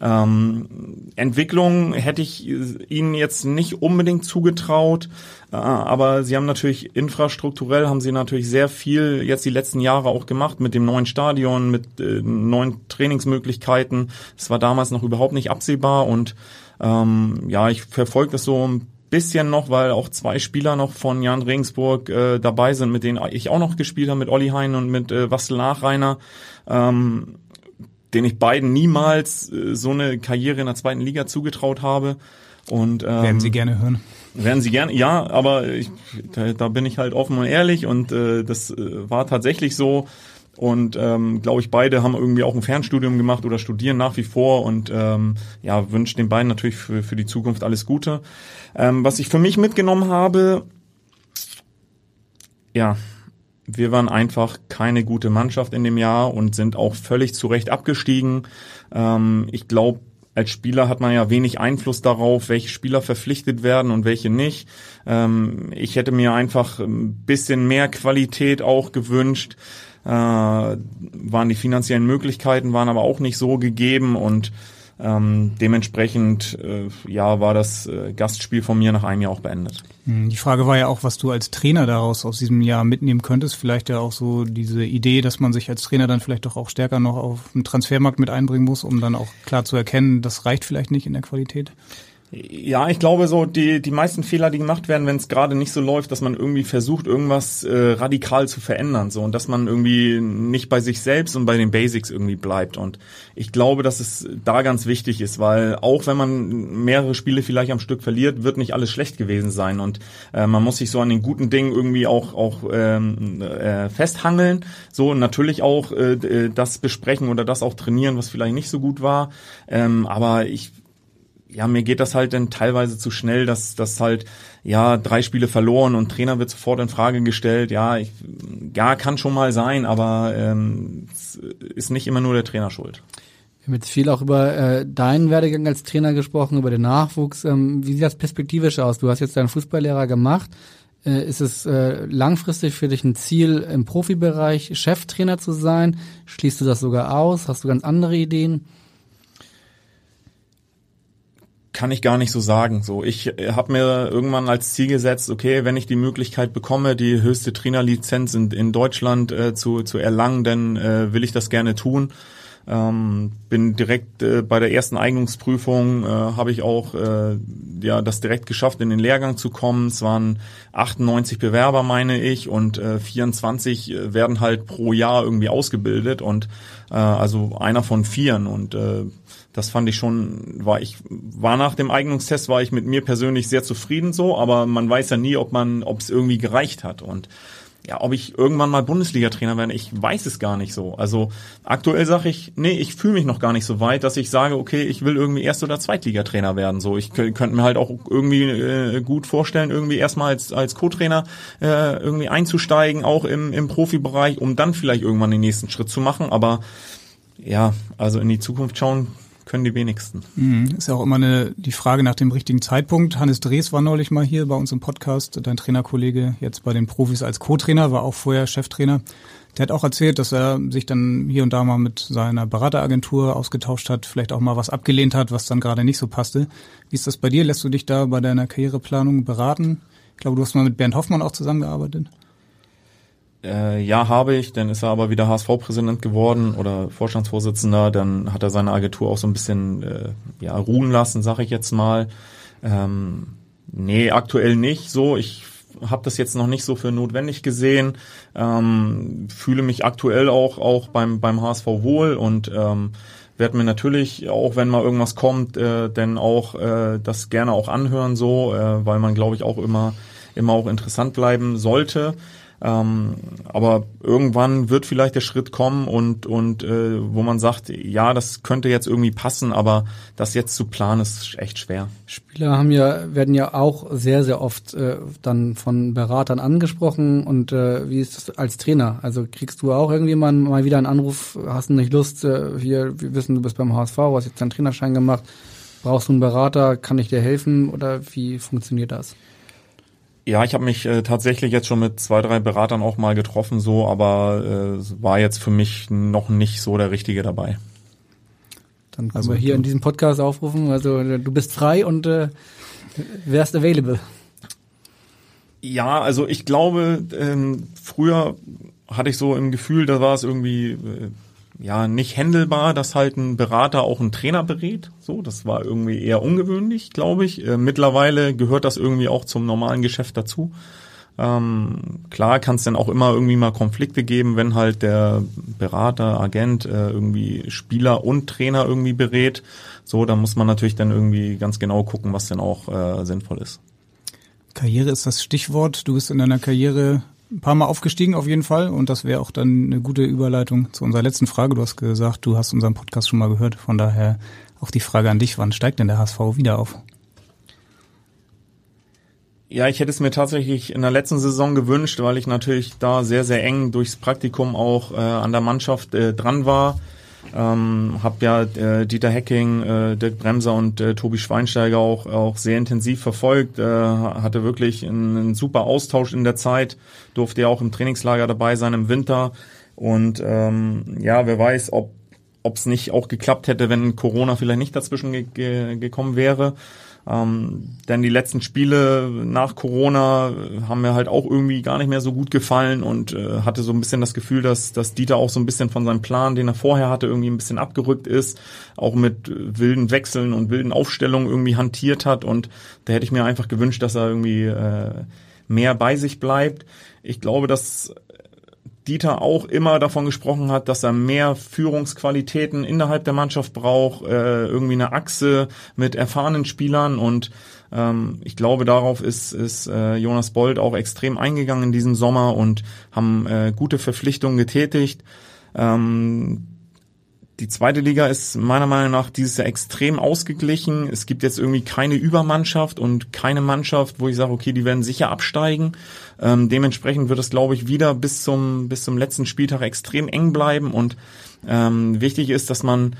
Ähm, Entwicklung hätte ich ihnen jetzt nicht unbedingt zugetraut, äh, aber sie haben natürlich infrastrukturell haben sie natürlich sehr viel jetzt die letzten Jahre auch gemacht mit dem neuen Stadion, mit äh, neuen Trainingsmöglichkeiten. Das war damals noch überhaupt nicht absehbar und ähm, ja, ich verfolge das so ein bisschen noch, weil auch zwei Spieler noch von Jan Regensburg äh, dabei sind, mit denen ich auch noch gespielt habe, mit Olli Hein und mit äh, Wastel Nachreiner. Ähm, den ich beiden niemals äh, so eine Karriere in der zweiten Liga zugetraut habe. Und ähm, werden Sie gerne hören? Werden Sie gerne, ja, aber ich, da, da bin ich halt offen und ehrlich und äh, das äh, war tatsächlich so. Und ähm, glaube ich, beide haben irgendwie auch ein Fernstudium gemacht oder studieren nach wie vor und ähm, ja, wünsche den beiden natürlich für, für die Zukunft alles Gute. Ähm, was ich für mich mitgenommen habe, ja, wir waren einfach keine gute Mannschaft in dem Jahr und sind auch völlig zu Recht abgestiegen. Ähm, ich glaube, als Spieler hat man ja wenig Einfluss darauf, welche Spieler verpflichtet werden und welche nicht. Ähm, ich hätte mir einfach ein bisschen mehr Qualität auch gewünscht. Äh, waren die finanziellen Möglichkeiten, waren aber auch nicht so gegeben und ähm, dementsprechend äh, ja war das äh, Gastspiel von mir nach einem Jahr auch beendet. Hm, die Frage war ja auch, was du als Trainer daraus aus diesem Jahr mitnehmen könntest. Vielleicht ja auch so diese Idee, dass man sich als Trainer dann vielleicht doch auch stärker noch auf den Transfermarkt mit einbringen muss, um dann auch klar zu erkennen, das reicht vielleicht nicht in der Qualität. Ja, ich glaube so, die, die meisten Fehler, die gemacht werden, wenn es gerade nicht so läuft, dass man irgendwie versucht, irgendwas äh, radikal zu verändern. So, und dass man irgendwie nicht bei sich selbst und bei den Basics irgendwie bleibt. Und ich glaube, dass es da ganz wichtig ist, weil auch wenn man mehrere Spiele vielleicht am Stück verliert, wird nicht alles schlecht gewesen sein. Und äh, man muss sich so an den guten Dingen irgendwie auch, auch ähm, äh, festhangeln. So natürlich auch äh, das besprechen oder das auch trainieren, was vielleicht nicht so gut war. Ähm, aber ich ja, mir geht das halt dann teilweise zu schnell, dass das halt ja drei Spiele verloren und Trainer wird sofort in Frage gestellt. Ja, ich, ja, kann schon mal sein, aber ähm, ist nicht immer nur der Trainer schuld. Wir haben jetzt viel auch über äh, deinen Werdegang als Trainer gesprochen, über den Nachwuchs. Ähm, wie sieht das perspektivisch aus? Du hast jetzt deinen Fußballlehrer gemacht. Äh, ist es äh, langfristig für dich ein Ziel, im Profibereich Cheftrainer zu sein? Schließt du das sogar aus? Hast du ganz andere Ideen? Kann ich gar nicht so sagen. So, ich äh, habe mir irgendwann als Ziel gesetzt, okay, wenn ich die Möglichkeit bekomme, die höchste Trainerlizenz in, in Deutschland äh, zu, zu erlangen, dann äh, will ich das gerne tun. Ähm, bin direkt äh, bei der ersten Eignungsprüfung äh, habe ich auch äh, ja das direkt geschafft, in den Lehrgang zu kommen. Es waren 98 Bewerber, meine ich, und äh, 24 äh, werden halt pro Jahr irgendwie ausgebildet und äh, also einer von vieren und äh, das fand ich schon, war ich, war nach dem Eignungstest, war ich mit mir persönlich sehr zufrieden so, aber man weiß ja nie, ob man, ob es irgendwie gereicht hat und ja, ob ich irgendwann mal Bundesliga-Trainer werde, ich weiß es gar nicht so. Also aktuell sage ich, nee, ich fühle mich noch gar nicht so weit, dass ich sage, okay, ich will irgendwie Erst- oder Zweitligatrainer werden. So, ich könnte mir halt auch irgendwie äh, gut vorstellen, irgendwie erstmal als, als Co-Trainer äh, irgendwie einzusteigen, auch im, im Profibereich, um dann vielleicht irgendwann den nächsten Schritt zu machen. Aber ja, also in die Zukunft schauen können die wenigsten. Mhm. Ist ja auch immer eine, die Frage nach dem richtigen Zeitpunkt. Hannes Drees war neulich mal hier bei uns im Podcast, dein Trainerkollege jetzt bei den Profis als Co-Trainer, war auch vorher Cheftrainer. Der hat auch erzählt, dass er sich dann hier und da mal mit seiner Berateragentur ausgetauscht hat, vielleicht auch mal was abgelehnt hat, was dann gerade nicht so passte. Wie ist das bei dir? Lässt du dich da bei deiner Karriereplanung beraten? Ich glaube, du hast mal mit Bernd Hoffmann auch zusammengearbeitet. Äh, ja, habe ich. Dann ist er aber wieder HSV-Präsident geworden oder Vorstandsvorsitzender. Dann hat er seine Agentur auch so ein bisschen äh, ja, ruhen lassen, sag ich jetzt mal. Ähm, nee, aktuell nicht so. Ich habe das jetzt noch nicht so für notwendig gesehen. Ähm, fühle mich aktuell auch auch beim beim HSV wohl und ähm, werde mir natürlich auch wenn mal irgendwas kommt, äh, denn auch äh, das gerne auch anhören so, äh, weil man glaube ich auch immer immer auch interessant bleiben sollte. Ähm, aber irgendwann wird vielleicht der Schritt kommen und, und äh, wo man sagt, ja, das könnte jetzt irgendwie passen, aber das jetzt zu planen ist echt schwer. Spieler haben ja, werden ja auch sehr, sehr oft äh, dann von Beratern angesprochen und äh, wie ist das als Trainer? Also kriegst du auch irgendwie mal, mal wieder einen Anruf, hast du nicht Lust, äh, hier, wir wissen, du bist beim HSV, hast jetzt deinen Trainerschein gemacht, Brauchst du einen Berater? Kann ich dir helfen? Oder wie funktioniert das? Ja, ich habe mich äh, tatsächlich jetzt schon mit zwei, drei Beratern auch mal getroffen, so, aber äh, es war jetzt für mich noch nicht so der Richtige dabei. Dann können also, wir hier in diesem Podcast aufrufen. Also du bist frei und äh, wärst available. Ja, also ich glaube, ähm, früher hatte ich so im Gefühl, da war es irgendwie äh, ja nicht händelbar, dass halt ein Berater auch einen Trainer berät. So, das war irgendwie eher ungewöhnlich, glaube ich. Äh, mittlerweile gehört das irgendwie auch zum normalen Geschäft dazu. Ähm, klar kann es dann auch immer irgendwie mal Konflikte geben, wenn halt der Berater, Agent äh, irgendwie Spieler und Trainer irgendwie berät. So, da muss man natürlich dann irgendwie ganz genau gucken, was denn auch äh, sinnvoll ist. Karriere ist das Stichwort. Du bist in deiner Karriere ein paar Mal aufgestiegen auf jeden Fall und das wäre auch dann eine gute Überleitung zu unserer letzten Frage. Du hast gesagt, du hast unseren Podcast schon mal gehört, von daher auch die Frage an dich, wann steigt denn der HSV wieder auf? Ja, ich hätte es mir tatsächlich in der letzten Saison gewünscht, weil ich natürlich da sehr, sehr eng durchs Praktikum auch äh, an der Mannschaft äh, dran war. Ähm, hab ja äh, Dieter Hecking, äh, Dirk Bremser und äh, Tobi Schweinsteiger auch, auch sehr intensiv verfolgt, äh, hatte wirklich einen, einen super Austausch in der Zeit, durfte ja auch im Trainingslager dabei sein im Winter. Und ähm, ja, wer weiß, ob ob es nicht auch geklappt hätte, wenn Corona vielleicht nicht dazwischen ge ge gekommen wäre. Ähm, denn die letzten Spiele nach Corona haben mir halt auch irgendwie gar nicht mehr so gut gefallen und äh, hatte so ein bisschen das Gefühl, dass, dass Dieter auch so ein bisschen von seinem Plan, den er vorher hatte, irgendwie ein bisschen abgerückt ist, auch mit wilden Wechseln und wilden Aufstellungen irgendwie hantiert hat und da hätte ich mir einfach gewünscht, dass er irgendwie äh, mehr bei sich bleibt. Ich glaube, dass Dieter auch immer davon gesprochen hat, dass er mehr Führungsqualitäten innerhalb der Mannschaft braucht, äh, irgendwie eine Achse mit erfahrenen Spielern und ähm, ich glaube, darauf ist, ist äh, Jonas Bold auch extrem eingegangen in diesem Sommer und haben äh, gute Verpflichtungen getätigt. Ähm, die zweite Liga ist meiner Meinung nach dieses Jahr extrem ausgeglichen. Es gibt jetzt irgendwie keine Übermannschaft und keine Mannschaft, wo ich sage, okay, die werden sicher absteigen. Ähm, dementsprechend wird es, glaube ich, wieder bis zum, bis zum letzten Spieltag extrem eng bleiben und ähm, wichtig ist, dass man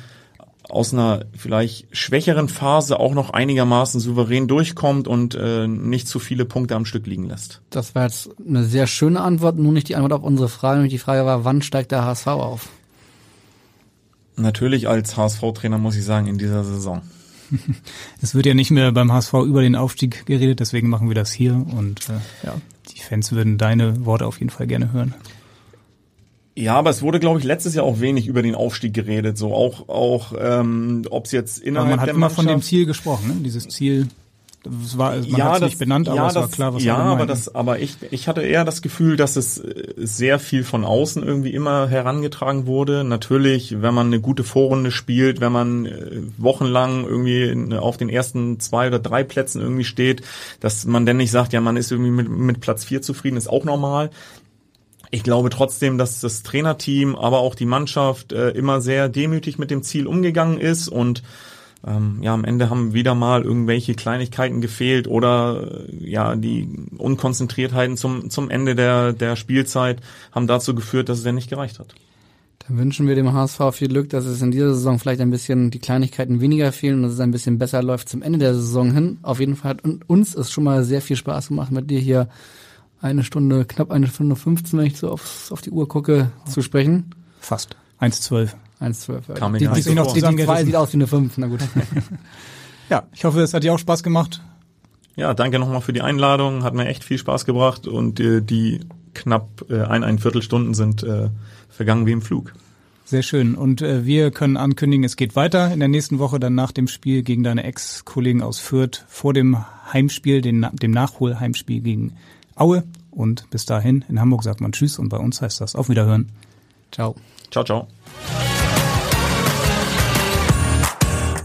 aus einer vielleicht schwächeren Phase auch noch einigermaßen souverän durchkommt und äh, nicht zu viele Punkte am Stück liegen lässt. Das war jetzt eine sehr schöne Antwort, nur nicht die Antwort auf unsere Frage. Nämlich die Frage war, wann steigt der HSV auf? Natürlich als HSV-Trainer muss ich sagen, in dieser Saison. Es wird ja nicht mehr beim HSV über den Aufstieg geredet, deswegen machen wir das hier und äh, ja, die Fans würden deine Worte auf jeden Fall gerne hören. Ja, aber es wurde, glaube ich, letztes Jahr auch wenig über den Aufstieg geredet. So auch, auch ähm, ob es jetzt innerhalb aber man hat der immer Mannschaft von dem Ziel gesprochen, ne? dieses Ziel das war, man ja, hat es nicht benannt, aber ja, es war das, klar, was ja, aber das, aber ich, ich hatte eher das Gefühl, dass es äh, sehr viel von außen irgendwie immer herangetragen wurde. Natürlich, wenn man eine gute Vorrunde spielt, wenn man äh, wochenlang irgendwie auf den ersten zwei oder drei Plätzen irgendwie steht, dass man dann nicht sagt, ja, man ist irgendwie mit, mit Platz vier zufrieden, ist auch normal. Ich glaube trotzdem, dass das Trainerteam, aber auch die Mannschaft äh, immer sehr demütig mit dem Ziel umgegangen ist und ähm, ja, am Ende haben wieder mal irgendwelche Kleinigkeiten gefehlt oder äh, ja, die Unkonzentriertheiten zum, zum Ende der, der Spielzeit haben dazu geführt, dass es dann nicht gereicht hat. Dann wünschen wir dem HSV viel Glück, dass es in dieser Saison vielleicht ein bisschen die Kleinigkeiten weniger fehlen und dass es ein bisschen besser läuft zum Ende der Saison hin. Auf jeden Fall hat uns es schon mal sehr viel Spaß gemacht, mit dir hier eine Stunde, knapp eine Stunde 15, wenn ich so aufs, auf die Uhr gucke, zu sprechen. Fast. 1,12. 1,12. Kam mir die, die, die, noch, die, die zwei sieht aus wie eine 5, na gut. Ja, ich hoffe, es hat dir auch Spaß gemacht. Ja, danke nochmal für die Einladung, hat mir echt viel Spaß gebracht und äh, die knapp äh, ein, ein Viertelstunden sind äh, vergangen wie im Flug. Sehr schön. Und äh, wir können ankündigen, es geht weiter in der nächsten Woche, dann nach dem Spiel gegen deine Ex-Kollegen aus Fürth, vor dem Heimspiel, den, dem Nachholheimspiel gegen Aue. Und bis dahin, in Hamburg sagt man Tschüss und bei uns heißt das Auf Wiederhören. Ciao. Ciao, ciao.